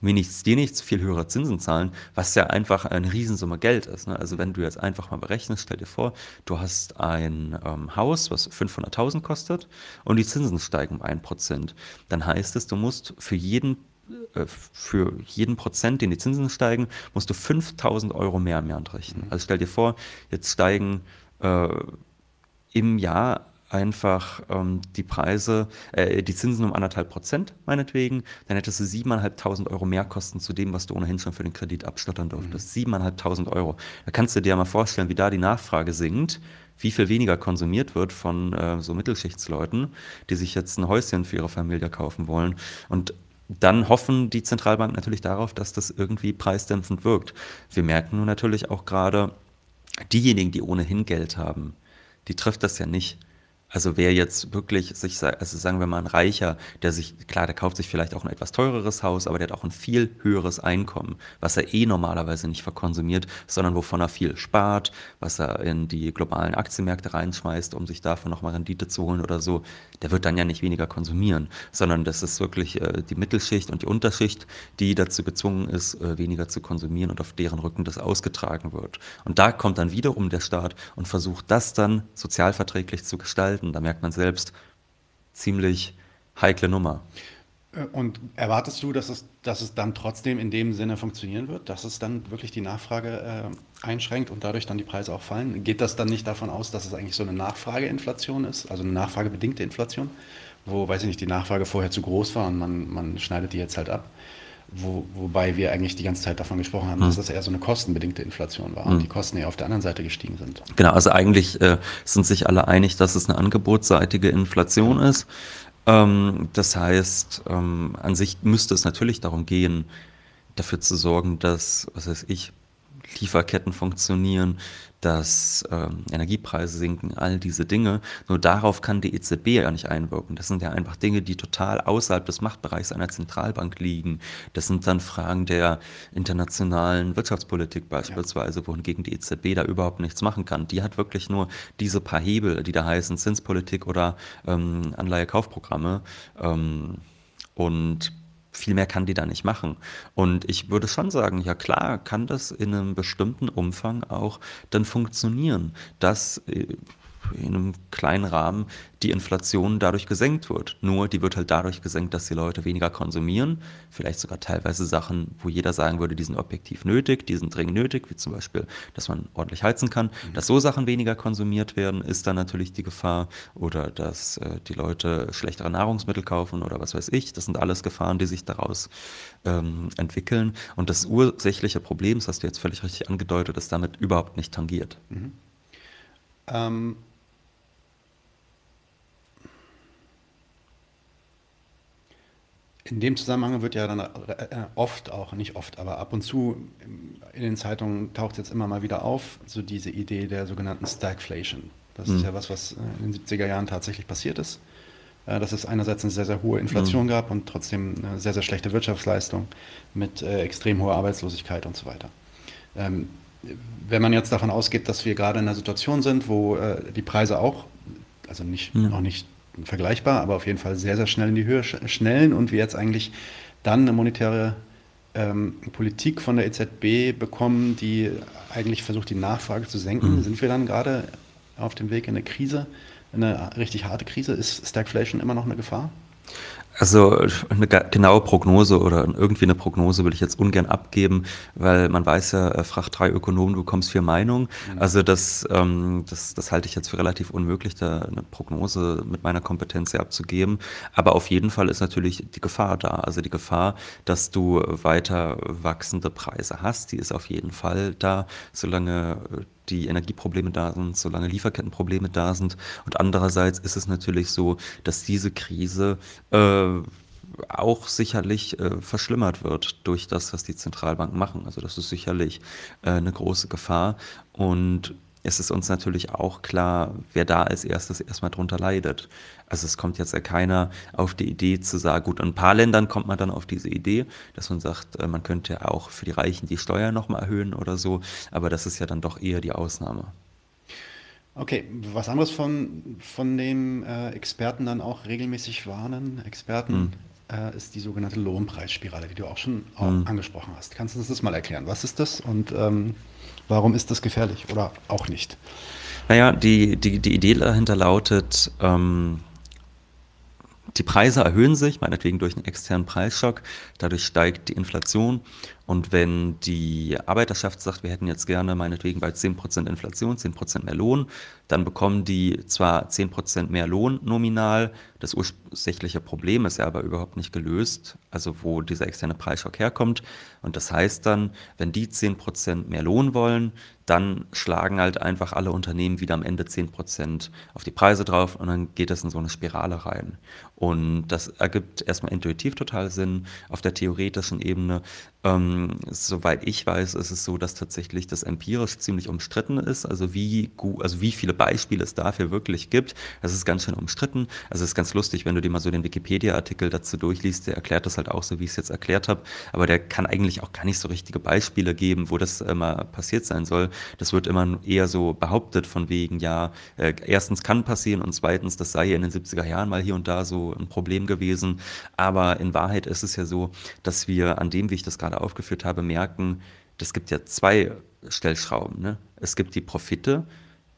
mir nichts, dir nichts, viel höhere Zinsen zahlen, was ja einfach eine Riesensumme Geld ist. Ne? Also wenn du jetzt einfach mal berechnest, stell dir vor, du hast ein ähm, Haus, was 500.000 kostet und die Zinsen steigen um 1%. Dann heißt es, du musst für jeden für jeden Prozent, den die Zinsen steigen, musst du 5000 Euro mehr im Jahr entrichten. Mhm. Also stell dir vor, jetzt steigen äh, im Jahr einfach ähm, die Preise, äh, die Zinsen um anderthalb Prozent meinetwegen, dann hättest du siebeneinhalbtausend Euro mehr Kosten zu dem, was du ohnehin schon für den Kredit abstottern durftest. Mhm. Siebeneinhalbtausend Euro. Da kannst du dir ja mal vorstellen, wie da die Nachfrage sinkt, wie viel weniger konsumiert wird von äh, so Mittelschichtsleuten, die sich jetzt ein Häuschen für ihre Familie kaufen wollen. Und dann hoffen die Zentralbanken natürlich darauf, dass das irgendwie preisdämpfend wirkt. Wir merken nun natürlich auch gerade, diejenigen, die ohnehin Geld haben, die trifft das ja nicht. Also wer jetzt wirklich sich, also sagen wir mal ein Reicher, der sich, klar, der kauft sich vielleicht auch ein etwas teureres Haus, aber der hat auch ein viel höheres Einkommen, was er eh normalerweise nicht verkonsumiert, sondern wovon er viel spart, was er in die globalen Aktienmärkte reinschmeißt, um sich davon nochmal Rendite zu holen oder so, der wird dann ja nicht weniger konsumieren, sondern das ist wirklich äh, die Mittelschicht und die Unterschicht, die dazu gezwungen ist, äh, weniger zu konsumieren und auf deren Rücken das ausgetragen wird. Und da kommt dann wiederum der Staat und versucht das dann sozialverträglich zu gestalten gestalten. Da merkt man selbst, ziemlich heikle Nummer. Äh, und erwartest du, dass es, dass es dann trotzdem in dem Sinne funktionieren wird, dass es dann wirklich die Nachfrage äh, einschränkt und dadurch dann die Preise auch fallen? Geht das dann nicht davon aus, dass es eigentlich so eine Nachfrageinflation ist, also eine nachfragebedingte Inflation, wo, weiß ich nicht, die Nachfrage vorher zu groß war und man, man schneidet die jetzt halt ab? Wo, wobei wir eigentlich die ganze Zeit davon gesprochen haben, hm. dass das eher so eine kostenbedingte Inflation war hm. und die Kosten eher auf der anderen Seite gestiegen sind. Genau, also eigentlich äh, sind sich alle einig, dass es eine angebotsseitige Inflation ist. Ähm, das heißt, ähm, an sich müsste es natürlich darum gehen, dafür zu sorgen, dass, was weiß ich, Lieferketten funktionieren, dass ähm, Energiepreise sinken, all diese Dinge. Nur darauf kann die EZB ja nicht einwirken. Das sind ja einfach Dinge, die total außerhalb des Machtbereichs einer Zentralbank liegen. Das sind dann Fragen der internationalen Wirtschaftspolitik beispielsweise, ja. wohingegen die EZB da überhaupt nichts machen kann. Die hat wirklich nur diese paar Hebel, die da heißen Zinspolitik oder ähm, Anleihekaufprogramme. Ähm, und viel mehr kann die da nicht machen. Und ich würde schon sagen, ja klar, kann das in einem bestimmten Umfang auch dann funktionieren, dass äh, in einem kleinen Rahmen die Inflation dadurch gesenkt wird. Nur die wird halt dadurch gesenkt, dass die Leute weniger konsumieren. Vielleicht sogar teilweise Sachen, wo jeder sagen würde, die sind objektiv nötig, die sind dringend nötig, wie zum Beispiel, dass man ordentlich heizen kann. Mhm. Dass so Sachen weniger konsumiert werden, ist dann natürlich die Gefahr. Oder dass äh, die Leute schlechtere Nahrungsmittel kaufen oder was weiß ich. Das sind alles Gefahren, die sich daraus ähm, entwickeln. Und das ursächliche Problem, das hast du jetzt völlig richtig angedeutet, ist damit überhaupt nicht tangiert. Mhm. Ähm, in dem Zusammenhang wird ja dann äh, oft auch, nicht oft, aber ab und zu in den Zeitungen taucht jetzt immer mal wieder auf, so diese Idee der sogenannten Stagflation. Das mhm. ist ja was, was in den 70er Jahren tatsächlich passiert ist. Äh, dass es einerseits eine sehr, sehr hohe Inflation mhm. gab und trotzdem eine sehr, sehr schlechte Wirtschaftsleistung mit äh, extrem hoher Arbeitslosigkeit und so weiter. Ähm, wenn man jetzt davon ausgeht, dass wir gerade in einer Situation sind, wo äh, die Preise auch, also nicht, ja. noch nicht vergleichbar, aber auf jeden Fall sehr, sehr schnell in die Höhe schnellen und wir jetzt eigentlich dann eine monetäre ähm, Politik von der EZB bekommen, die eigentlich versucht, die Nachfrage zu senken, mhm. sind wir dann gerade auf dem Weg in eine Krise, eine richtig harte Krise? Ist Stagflation immer noch eine Gefahr? Also eine genaue Prognose oder irgendwie eine Prognose will ich jetzt ungern abgeben, weil man weiß ja, äh, frag drei Ökonomen, du bekommst vier Meinungen. Mhm. Also das, ähm, das, das halte ich jetzt für relativ unmöglich, da eine Prognose mit meiner Kompetenz hier abzugeben. Aber auf jeden Fall ist natürlich die Gefahr da. Also die Gefahr, dass du weiter wachsende Preise hast, die ist auf jeden Fall da, solange die Energieprobleme da sind, solange Lieferkettenprobleme da sind. Und andererseits ist es natürlich so, dass diese Krise äh, auch sicherlich äh, verschlimmert wird durch das, was die Zentralbanken machen. Also das ist sicherlich äh, eine große Gefahr. Und es ist uns natürlich auch klar, wer da als erstes erstmal drunter leidet. Also es kommt jetzt ja keiner auf die Idee zu sagen, gut, in ein paar Ländern kommt man dann auf diese Idee, dass man sagt, äh, man könnte ja auch für die Reichen die Steuern nochmal erhöhen oder so, aber das ist ja dann doch eher die Ausnahme. Okay, was anderes von, von dem äh, Experten dann auch regelmäßig warnen, Experten, hm. äh, ist die sogenannte Lohnpreisspirale, die du auch schon auch hm. angesprochen hast. Kannst du uns das mal erklären? Was ist das und ähm, warum ist das gefährlich oder auch nicht? Naja, die, die, die Idee dahinter lautet, ähm, die Preise erhöhen sich, meinetwegen durch einen externen Preisschock, dadurch steigt die Inflation und wenn die Arbeiterschaft sagt, wir hätten jetzt gerne meinetwegen bei 10% Inflation, 10% mehr Lohn, dann bekommen die zwar 10% mehr Lohn nominal, das ursächliche Problem ist ja aber überhaupt nicht gelöst, also wo dieser externe Preisschock herkommt. Und das heißt dann, wenn die 10% mehr Lohn wollen, dann schlagen halt einfach alle Unternehmen wieder am Ende 10% auf die Preise drauf und dann geht es in so eine Spirale rein. Und das ergibt erstmal intuitiv total Sinn auf der theoretischen Ebene. Ähm, soweit ich weiß, ist es so, dass tatsächlich das empirisch ziemlich umstritten ist. Also wie, also wie viele Beispiele es dafür wirklich gibt, das ist ganz schön umstritten. Also es ist ganz lustig, wenn du dir mal so den Wikipedia-Artikel dazu durchliest, der erklärt das halt auch so, wie ich es jetzt erklärt habe. Aber der kann eigentlich auch gar nicht so richtige Beispiele geben, wo das immer passiert sein soll. Das wird immer eher so behauptet von wegen, ja, äh, erstens kann passieren und zweitens, das sei in den 70er Jahren mal hier und da so ein Problem gewesen. Aber in Wahrheit ist es ja so, dass wir an dem, wie ich das gerade aufgeführt habe, merken, es gibt ja zwei Stellschrauben. Ne? Es gibt die Profite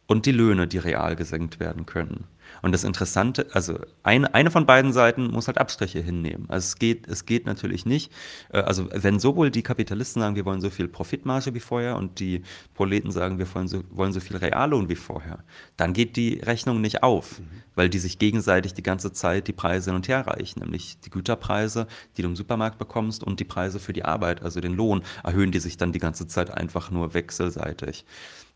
und die Löhne, die real gesenkt werden können. Und das Interessante, also eine, eine von beiden Seiten muss halt Abstriche hinnehmen. Also es geht, es geht natürlich nicht. Äh, also wenn sowohl die Kapitalisten sagen, wir wollen so viel Profitmarge wie vorher und die Proleten sagen, wir wollen so, wollen so viel Reallohn wie vorher, dann geht die Rechnung nicht auf, mhm. weil die sich gegenseitig die ganze Zeit die Preise hin und her reichen. Nämlich die Güterpreise, die du im Supermarkt bekommst und die Preise für die Arbeit, also den Lohn, erhöhen die sich dann die ganze Zeit einfach nur wechselseitig.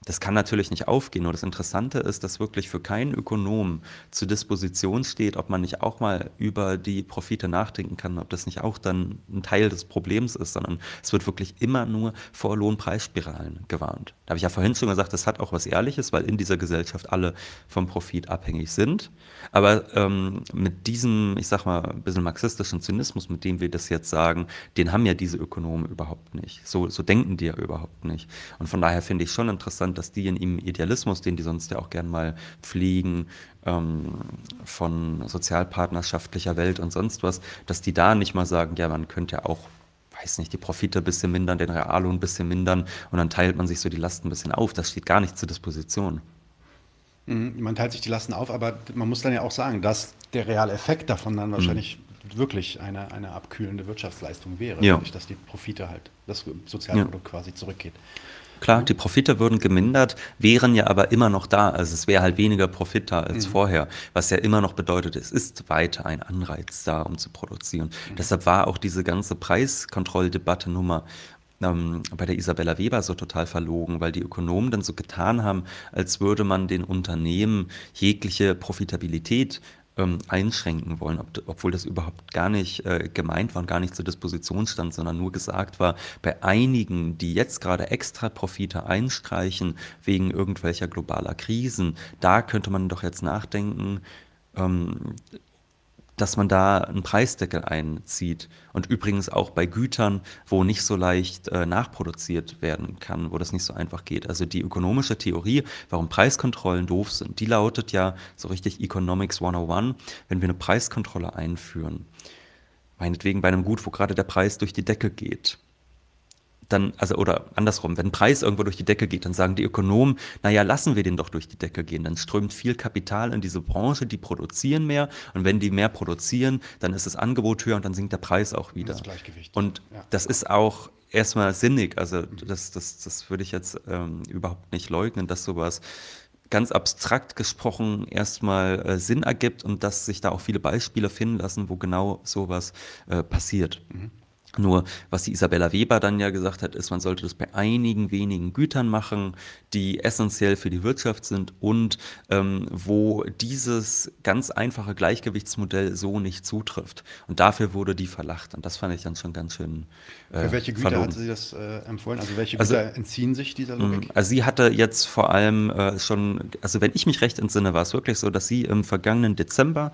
Das kann natürlich nicht aufgehen. Nur das Interessante ist, dass wirklich für keinen Ökonom zur Disposition steht, ob man nicht auch mal über die Profite nachdenken kann, ob das nicht auch dann ein Teil des Problems ist, sondern es wird wirklich immer nur vor Lohnpreisspiralen gewarnt. Habe ich ja vorhin schon gesagt, das hat auch was Ehrliches, weil in dieser Gesellschaft alle vom Profit abhängig sind. Aber ähm, mit diesem, ich sag mal, ein bisschen marxistischen Zynismus, mit dem wir das jetzt sagen, den haben ja diese Ökonomen überhaupt nicht. So, so denken die ja überhaupt nicht. Und von daher finde ich schon interessant, dass die in ihm Idealismus, den die sonst ja auch gern mal pflegen, ähm, von sozialpartnerschaftlicher Welt und sonst was, dass die da nicht mal sagen, ja, man könnte ja auch weiß nicht, die Profite ein bisschen mindern, den Reallohn ein bisschen mindern und dann teilt man sich so die Lasten ein bisschen auf. Das steht gar nicht zur Disposition. Mhm, Man teilt sich die Lasten auf, aber man muss dann ja auch sagen, dass der reale Effekt davon dann wahrscheinlich wirklich eine, eine abkühlende Wirtschaftsleistung wäre, Ja. dadurch, dass die Profite halt, das Sozialprodukt quasi zurückgeht. Klar, die Profite würden gemindert, wären ja aber immer noch da. Also es wäre halt weniger Profit da als vorher, was ja immer noch bedeutet, es ist weiter ein Anreiz da, um zu produzieren. Deshalb war auch diese ganze Preiskontrolldebatte Nummer ähm, bei der Isabella Weber so total verlogen, weil die Ökonomen dann so getan haben, als würde man den Unternehmen jegliche Profitabilität ähm, einschränken wollen, ob, obwohl das überhaupt gar nicht äh, gemeint war und gar nicht zur Disposition stand, sondern nur gesagt war, bei einigen, die jetzt gerade extra Profite einstreichen wegen irgendwelcher globaler Krisen, da könnte man doch jetzt nachdenken, ähm, dass man da einen Preisdeckel einzieht. Und übrigens auch bei Gütern, wo nicht so leicht äh, nachproduziert werden kann, wo das nicht so einfach geht. Also die ökonomische Theorie, warum Preiskontrollen doof sind, die lautet ja so richtig Economics 101, wenn wir eine Preiskontrolle einführen, meinetwegen bei einem Gut, wo gerade der Preis durch die Decke geht, dann, also oder andersrum, wenn ein Preis irgendwo durch die Decke geht, dann sagen die Ökonomen, naja, lassen wir den doch durch die Decke gehen. Dann strömt viel Kapital in diese Branche, die produzieren mehr und wenn die mehr produzieren, dann ist das Angebot höher und dann sinkt der Preis auch wieder. Das Gleichgewicht. Und Ja. das ist auch erstmal sinnig, also das, das, das würde ich jetzt ähm, überhaupt nicht leugnen, dass sowas ganz abstrakt gesprochen erstmal äh, Sinn ergibt und dass sich da auch viele Beispiele finden lassen, wo genau sowas äh, passiert. Nur, was die Isabella Weber dann ja gesagt hat, ist, man sollte das bei einigen wenigen Gütern machen, die essentiell für die Wirtschaft sind und ähm, wo dieses ganz einfache Gleichgewichtsmodell so nicht zutrifft. Und dafür wurde die verlacht. Und das fand ich dann schon ganz schön. Äh, Für welche Güter verlogen. hat sie das äh, empfohlen? Also welche Also- Güter entziehen sich dieser Logik? Also sie hatte jetzt vor allem äh, schon, also wenn ich mich recht entsinne, war es wirklich so, dass sie im vergangenen Dezember,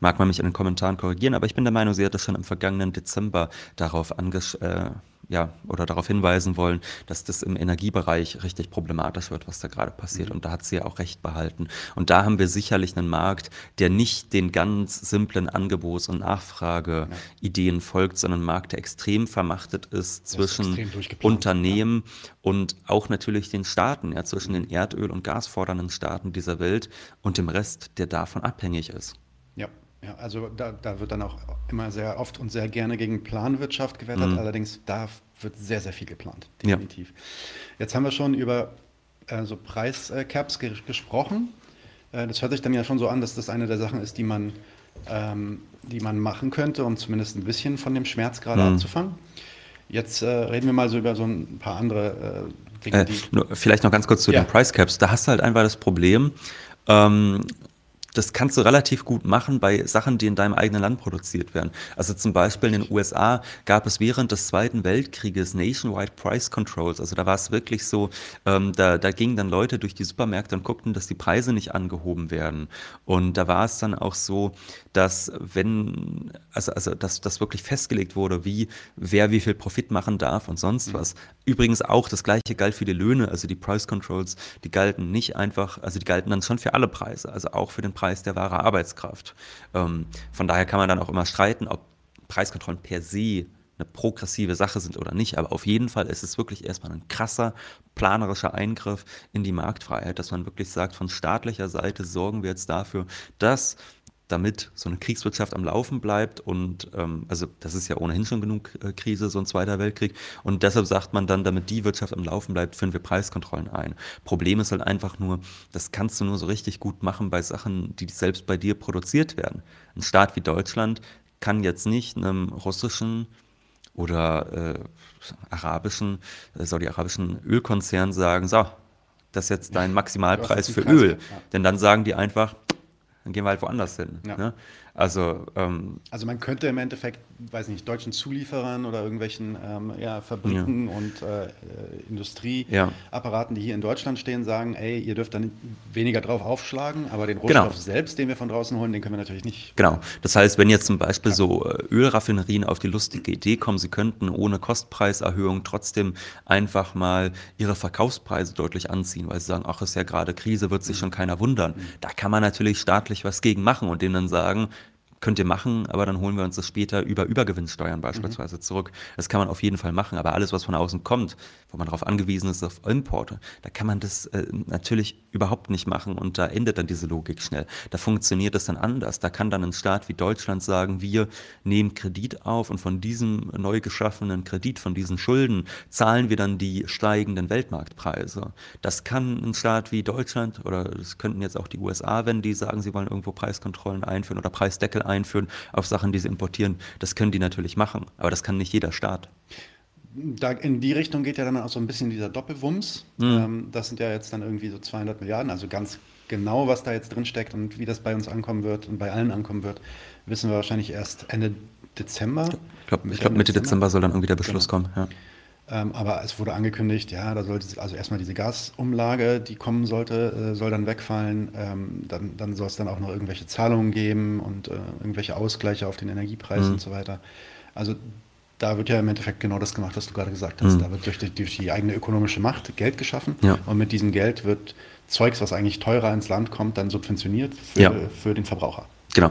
mag man mich in den Kommentaren korrigieren, aber ich bin der Meinung, sie hat das schon im vergangenen Dezember darauf angesch äh, ja, oder darauf hinweisen wollen, dass das im Energiebereich richtig problematisch wird, was da gerade passiert. Und da hat sie ja auch recht behalten. Und da haben wir sicherlich einen Markt, der nicht den ganz simplen Angebots- und Nachfrageideen folgt, sondern ein Markt, der extrem vermachtet ist zwischen durchgeplant, Unternehmen und auch natürlich den Staaten, ja, zwischen den Erdöl- und gasfordernden Staaten dieser Welt und dem Rest, der davon abhängig ist. Ja, also da, da wird dann auch immer sehr oft und sehr gerne gegen Planwirtschaft gewettert. Allerdings da wird sehr, sehr viel geplant, Mhm. Ja. definitiv. Jetzt haben wir schon über äh, so Preiscaps ge gesprochen. Äh, das hört sich dann ja schon so an, dass das eine der Sachen ist, die man, ähm, die man machen könnte, um zumindest ein bisschen von dem Schmerz gerade Mhm. abzufangen. Jetzt äh, reden wir mal so über so ein paar andere äh, Dinge, Äh, vielleicht noch ganz kurz zu Ja. den Price Caps. Da hast du halt einfach das Problem, ähm, das kannst du relativ gut machen bei Sachen, die in deinem eigenen Land produziert werden. Also zum Beispiel in den USA gab es während des Zweiten Weltkrieges nationwide Price Controls. Also da war es wirklich so, ähm, da, da gingen dann Leute durch die Supermärkte und guckten, dass die Preise nicht angehoben werden. Und da war es dann auch so, dass wenn, also, also dass das wirklich festgelegt wurde, wie wer wie viel Profit machen darf und sonst was. Übrigens auch das gleiche galt für die Löhne, also die Price Controls, die galten nicht einfach, also die galten dann schon für alle Preise, also auch für den Preis der wahre Arbeitskraft. Ähm, von daher kann man dann auch immer streiten, ob Preiskontrollen per se eine progressive Sache sind oder nicht, aber auf jeden Fall ist es wirklich erstmal ein krasser planerischer Eingriff in die Marktfreiheit, dass man wirklich sagt, von staatlicher Seite sorgen wir jetzt dafür, dass damit so eine Kriegswirtschaft am Laufen bleibt und ähm, also das ist ja ohnehin schon genug äh, Krise, so ein Zweiter Weltkrieg und deshalb sagt man dann, damit die Wirtschaft am Laufen bleibt, führen wir Preiskontrollen ein. Problem ist halt einfach nur, das kannst du nur so richtig gut machen bei Sachen, die selbst bei dir produziert werden. Ein Staat wie Deutschland kann jetzt nicht einem russischen oder äh, arabischen, äh, saudi-arabischen Ölkonzern sagen, so, das ist jetzt dein Maximalpreis für Öl. Denn dann sagen die einfach, dann gehen wir halt woanders hin. Ja. Ne? Also, ähm, Also man könnte im Endeffekt, weiß nicht, deutschen Zulieferern oder irgendwelchen ähm, ja, Fabriken und äh, äh, Industrieapparaten, die hier in Deutschland stehen, sagen, ey, ihr dürft dann weniger drauf aufschlagen, aber den Genau. Rohstoff selbst, den wir von draußen holen, den können wir natürlich nicht. Genau. Das heißt, wenn jetzt zum Beispiel so äh, Ölraffinerien auf die lustige Idee kommen, sie könnten ohne Kostpreiserhöhung trotzdem einfach mal ihre Verkaufspreise deutlich anziehen, weil sie sagen, ach, ist ja gerade Krise, wird sich schon keiner wundern. Da kann man natürlich staatlich was gegen machen und denen dann sagen, könnt ihr machen, aber dann holen wir uns das später über Übergewinnsteuern beispielsweise mhm. zurück. Das kann man auf jeden Fall machen, aber alles, was von außen kommt, wo man darauf angewiesen ist, auf Importe, da kann man das äh, natürlich überhaupt nicht machen und da endet dann diese Logik schnell. Da funktioniert es dann anders. Da kann dann ein Staat wie Deutschland sagen, wir nehmen Kredit auf und von diesem neu geschaffenen Kredit, von diesen Schulden, zahlen wir dann die steigenden Weltmarktpreise. Das kann ein Staat wie Deutschland oder das könnten jetzt auch die USA, wenn die sagen, sie wollen irgendwo Preiskontrollen einführen oder Preisdeckel einführen auf Sachen, die sie importieren, das können die natürlich machen. Aber das kann nicht jeder Staat da in die Richtung geht ja dann auch so ein bisschen dieser Doppelwumms. Mhm. Ähm, das sind ja jetzt dann irgendwie so 200 Milliarden, also ganz genau, was da jetzt drin steckt und wie das bei uns ankommen wird und bei allen ankommen wird, wissen wir wahrscheinlich erst Ende Dezember. Ich glaube, glaub, Mitte Dezember. Dezember soll dann irgendwie der Beschluss genau. kommen. Ja. Ähm, aber es wurde angekündigt, ja, da sollte also erstmal diese Gasumlage, die kommen sollte, äh, soll dann wegfallen. Ähm, dann, dann soll es dann auch noch irgendwelche Zahlungen geben und äh, irgendwelche Ausgleiche auf den Energiepreis mhm. und so weiter. Also da wird ja im Endeffekt genau das gemacht, was du gerade gesagt hast. Mhm. Da wird durch die, durch die, eigene ökonomische Macht Geld geschaffen ja. und mit diesem Geld wird Zeugs, was eigentlich teurer ins Land kommt, dann subventioniert für, ja. für den Verbraucher. Genau.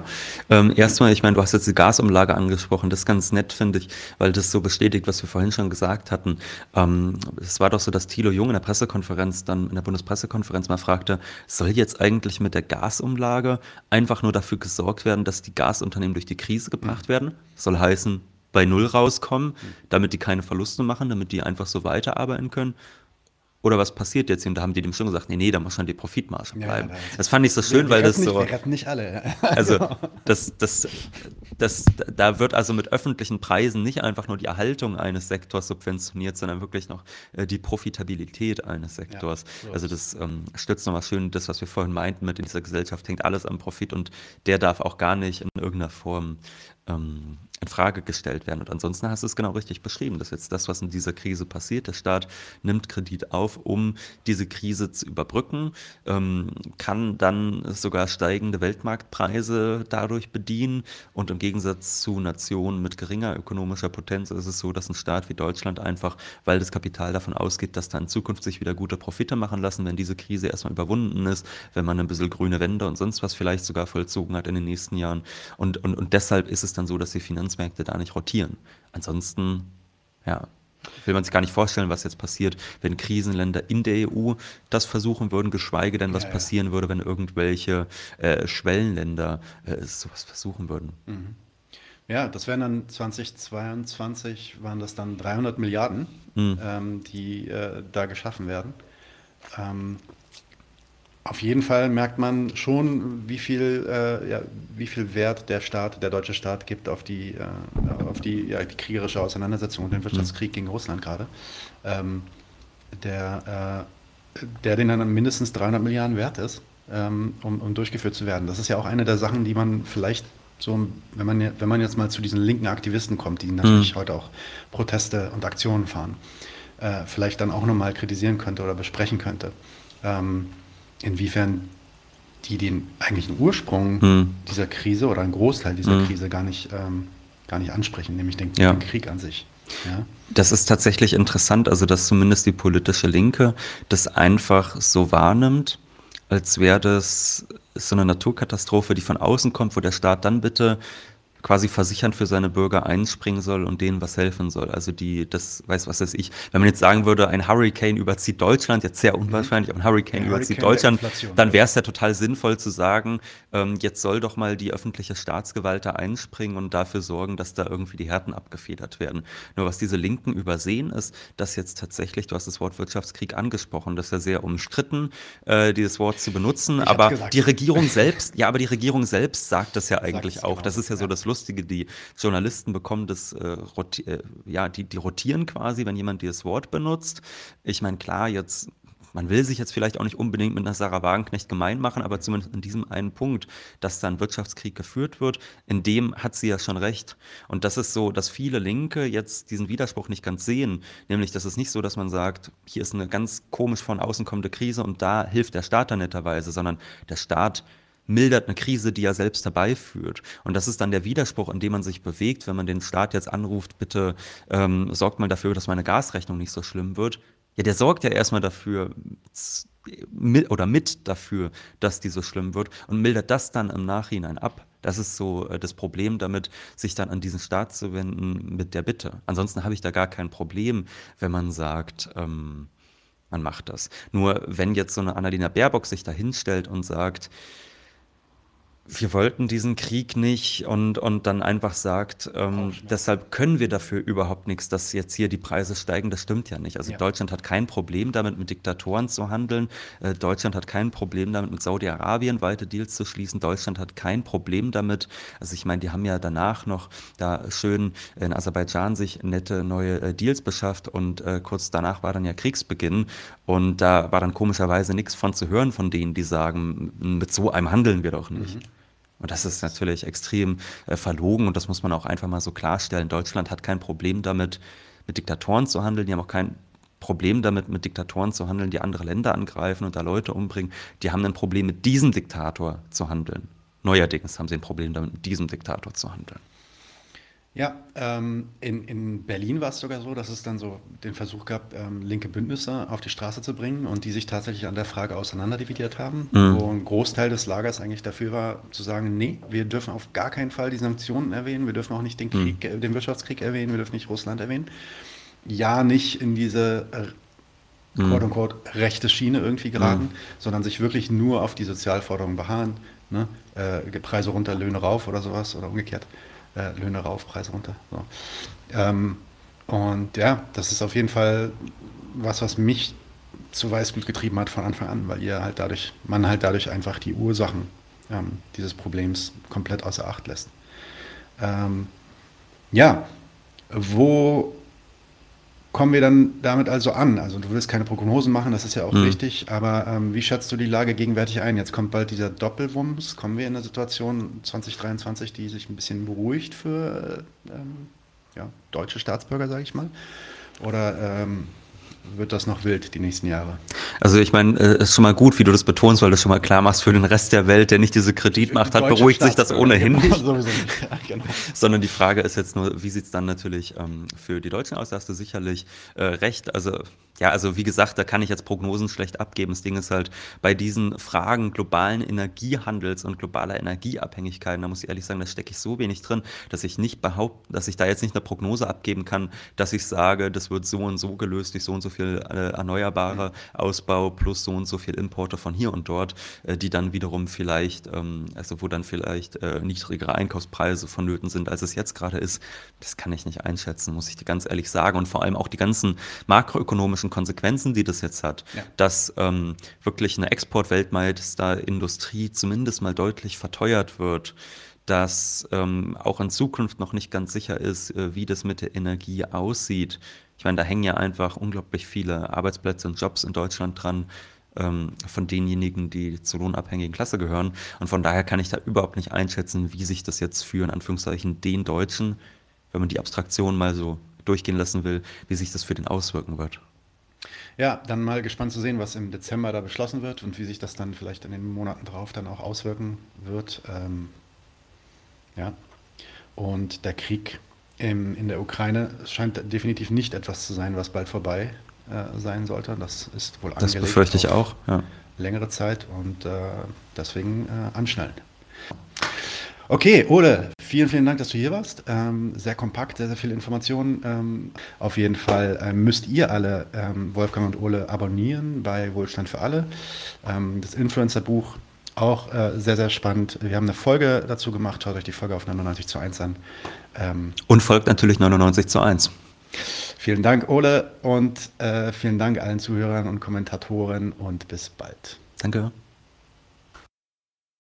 Ähm, erstmal, ich meine, du hast jetzt die Gasumlage angesprochen. Das ist ganz nett, finde ich, weil das so bestätigt, was wir vorhin schon gesagt hatten. Ähm, es war doch so, dass Thilo Jung in der Pressekonferenz, dann in der Bundespressekonferenz mal fragte, soll jetzt eigentlich mit der Gasumlage einfach nur dafür gesorgt werden, dass die Gasunternehmen durch die Krise gebracht mhm. werden? Soll heißen, bei Null rauskommen, damit die keine Verluste machen, damit die einfach so weiterarbeiten können? Oder was passiert jetzt? Und da haben die dem schon gesagt, nee, nee, da muss schon die Profitmarge bleiben. Ja, das, das, fand ich so schön, weil das nicht, so. Wir retten nicht alle. Also, das, das, das, da wird also mit öffentlichen Preisen nicht einfach nur die Erhaltung eines Sektors subventioniert, sondern wirklich noch äh, die Profitabilität eines Sektors. Ja, so. Also, das ähm, stützt nochmal schön das, was wir vorhin meinten, mit in dieser Gesellschaft hängt alles am Profit und der darf auch gar nicht in irgendeiner Form ähm, in Frage gestellt werden. Und ansonsten hast du es genau richtig beschrieben. Das ist jetzt das, was in dieser Krise passiert. Der Staat nimmt Kredit auf, um diese Krise zu überbrücken, ähm, kann dann sogar steigende Weltmarktpreise dadurch bedienen. Und im Gegensatz zu Nationen mit geringer ökonomischer Potenz ist es so, dass ein Staat wie Deutschland einfach, weil das Kapital davon ausgeht, dass da in Zukunft sich wieder gute Profite machen lassen, wenn diese Krise erstmal überwunden ist, wenn man ein bisschen grüne Wände und sonst was vielleicht sogar vollzogen hat in den nächsten Jahren. Und, und, und deshalb ist es dann so, dass die Finanz Finanzmärkte da nicht rotieren. Ansonsten, ja, will man sich gar nicht vorstellen, was jetzt passiert, wenn Krisenländer in der EU das versuchen würden, geschweige denn, was ja, ja. passieren würde, wenn irgendwelche äh, Schwellenländer äh, sowas versuchen würden. Mhm. Ja, das wären dann 2022, waren das dann 300 Milliarden, mhm. ähm, die äh, da geschaffen werden. Ähm, auf jeden Fall merkt man schon, wie viel, äh, ja, wie viel Wert der Staat, der deutsche Staat gibt auf die, äh, auf die, ja, die kriegerische Auseinandersetzung und den Wirtschaftskrieg mhm. gegen Russland gerade. Ähm, der, äh, der den dann mindestens 300 Milliarden wert ist, ähm, um, um durchgeführt zu werden. Das ist ja auch eine der Sachen, die man vielleicht so, wenn man, wenn man jetzt mal zu diesen linken Aktivisten kommt, die natürlich mhm. heute auch Proteste und Aktionen fahren, äh, vielleicht dann auch nochmal kritisieren könnte oder besprechen könnte. Ähm, inwiefern die den eigentlichen Ursprung hm. dieser Krise oder einen Großteil dieser hm. Krise gar nicht, ähm, gar nicht ansprechen, nämlich den, ja. den Krieg an sich. Ja? Das ist tatsächlich interessant, also dass zumindest die politische Linke das einfach so wahrnimmt, als wäre das so eine Naturkatastrophe, die von außen kommt, wo der Staat dann bitte quasi versichern für seine Bürger einspringen soll und denen was helfen soll. Also die, das weiß was weiß ich. Wenn man jetzt sagen würde, ein Hurricane überzieht Deutschland, jetzt sehr unwahrscheinlich, aber ein Hurricane ja, überzieht Hurricane Deutschland, dann wäre es ja total sinnvoll zu sagen, ähm, jetzt soll doch mal die öffentliche Staatsgewalt da einspringen und dafür sorgen, dass da irgendwie die Härten abgefedert werden. Nur was diese Linken übersehen ist, dass jetzt tatsächlich, du hast das Wort Wirtschaftskrieg angesprochen, das ist ja sehr umstritten, äh, dieses Wort zu benutzen, ich aber die Regierung selbst, ja, aber die Regierung selbst sagt das ja eigentlich auch. Genau. Das ist ja so das Lustige, die Journalisten bekommen das, äh, äh, ja, die, die rotieren quasi, wenn jemand dieses Wort benutzt. Ich meine, klar, jetzt man will sich jetzt vielleicht auch nicht unbedingt mit einer Sarah Wagenknecht gemein machen, aber zumindest in diesem einen Punkt, dass da ein Wirtschaftskrieg geführt wird, in dem hat sie ja schon recht. Und das ist so, dass viele Linke jetzt diesen Widerspruch nicht ganz sehen. Nämlich, das ist nicht so, dass man sagt, hier ist eine ganz komisch von außen kommende Krise und da hilft der Staat dann netterweise, sondern der Staat mildert eine Krise, die er selbst herbeiführt. Und das ist dann der Widerspruch, in dem man sich bewegt, wenn man den Staat jetzt anruft, bitte ähm, sorgt mal dafür, dass meine Gasrechnung nicht so schlimm wird. Ja, der sorgt ja erstmal dafür, mit, oder mit dafür, dass die so schlimm wird und mildert das dann im Nachhinein ab. Das ist so äh, das Problem damit, sich dann an diesen Staat zu wenden mit der Bitte. Ansonsten habe ich da gar kein Problem, wenn man sagt, ähm, man macht das. Nur wenn jetzt so eine Annalena Baerbock sich da hinstellt und sagt, wir wollten diesen Krieg nicht und, und dann einfach sagt, ähm, deshalb können wir dafür überhaupt nichts, dass jetzt hier die Preise steigen, das stimmt ja nicht. Also ja. Deutschland hat kein Problem damit, mit Diktatoren zu handeln. Äh, Deutschland hat kein Problem damit, mit Saudi-Arabien weite Deals zu schließen. Deutschland hat kein Problem damit. Also ich meine, die haben ja danach noch da schön in Aserbaidschan sich nette neue äh, Deals beschafft und äh, kurz danach war dann ja Kriegsbeginn und da war dann komischerweise nichts von zu hören von denen, die sagen, mit so einem handeln wir doch nicht. Mhm. Und das ist natürlich extrem äh, verlogen und das muss man auch einfach mal so klarstellen. Deutschland hat kein Problem damit, mit Diktatoren zu handeln. Die haben auch kein Problem damit, mit Diktatoren zu handeln, die andere Länder angreifen und da Leute umbringen. Die haben ein Problem, mit diesem Diktator zu handeln. Neuerdings haben sie ein Problem damit, mit diesem Diktator zu handeln. Ja, ähm, in, in Berlin war es sogar so, dass es dann so den Versuch gab, ähm, linke Bündnisse auf die Straße zu bringen und die sich tatsächlich an der Frage auseinanderdividiert haben, mhm. wo ein Großteil des Lagers eigentlich dafür war, zu sagen, nee, wir dürfen auf gar keinen Fall die Sanktionen erwähnen, wir dürfen auch nicht den mhm. Krieg, mhm. den Wirtschaftskrieg erwähnen, wir dürfen nicht Russland erwähnen. Ja, nicht in diese äh, mhm. quote unquote rechte Schiene irgendwie geraten, mhm. sondern sich wirklich nur auf die Sozialforderungen beharren, ne? äh, Preise runter, Löhne rauf oder sowas oder umgekehrt äh, Löhne rauf, Preise runter. So. Ähm, und ja, das ist auf jeden Fall was, was mich zu Weißglut getrieben hat von Anfang an, weil ihr halt dadurch, man halt dadurch einfach die Ursachen ähm, dieses Problems komplett außer Acht lässt. Ähm, ja, wo kommen wir dann damit also an? Also du willst keine Prognosen machen, das ist ja auch mhm. richtig, aber ähm, wie schätzt du die Lage gegenwärtig ein? Jetzt kommt bald dieser Doppelwumms. Kommen wir in eine Situation 2023, die sich ein bisschen beruhigt für ähm, ja, deutsche Staatsbürger, sage ich mal? Oder ähm, wird das noch wild die nächsten Jahre. Also ich meine, es äh, ist schon mal gut, wie du das betonst, weil du schon mal klar machst, für den Rest der Welt, der nicht diese Kreditmacht hat, beruhigt sich das ohnehin genau, nicht. Ja, genau. Sondern die Frage ist jetzt nur, wie sieht es dann natürlich ähm, für die Deutschen aus? Da hast du sicherlich äh, recht. Also ja, also wie gesagt, da kann ich jetzt Prognosen schlecht abgeben. Das Ding ist halt, bei diesen Fragen globalen Energiehandels und globaler Energieabhängigkeiten, da muss ich ehrlich sagen, da stecke ich so wenig drin, dass ich nicht behaupte, dass ich da jetzt nicht eine Prognose abgeben kann, dass ich sage, das wird so und so gelöst durch so und so viel äh, erneuerbare Ausbau plus so und so viel Importe von hier und dort, äh, die dann wiederum vielleicht, ähm, also wo dann vielleicht äh, niedrigere Einkaufspreise vonnöten sind, als es jetzt gerade ist. Das kann ich nicht einschätzen, muss ich dir ganz ehrlich sagen. Und vor allem auch die ganzen makroökonomischen ökonomischen Konsequenzen, die das jetzt hat, ja. dass ähm, wirklich eine Exportweltmeisterindustrie zumindest mal deutlich verteuert wird, dass ähm, auch in Zukunft noch nicht ganz sicher ist, äh, wie das mit der Energie aussieht. Ich meine, da hängen ja einfach unglaublich viele Arbeitsplätze und Jobs in Deutschland dran ähm, von denjenigen, die zur lohnabhängigen Klasse gehören. Und von daher kann ich da überhaupt nicht einschätzen, wie sich das jetzt für, in Anführungszeichen, den Deutschen, wenn man die Abstraktion mal so durchgehen lassen will, wie sich das für den auswirken wird. Ja, dann mal gespannt zu sehen, was im Dezember da beschlossen wird und wie sich das dann vielleicht in den Monaten drauf dann auch auswirken wird. Ähm, ja. Und der Krieg im, in der Ukraine scheint definitiv nicht etwas zu sein, was bald vorbei äh, sein sollte. Das ist wohl angelegt. Das befürchte ich auch. Ja. Längere Zeit und äh, deswegen äh, anschnallen. Okay, Ole, vielen, vielen Dank, dass du hier warst. Ähm, sehr kompakt, sehr, sehr viele Informationen. Ähm, auf jeden Fall ähm, müsst ihr alle ähm, Wolfgang und Ole abonnieren bei Wohlstand für alle. Ähm, das Influencer-Buch auch äh, sehr, sehr spannend. Wir haben eine Folge dazu gemacht. Schaut euch die Folge auf 99 zu 1 an. Ähm, und folgt natürlich 99 zu 1. Vielen Dank, Ole, und äh, vielen Dank allen Zuhörern und Kommentatoren und bis bald. Danke.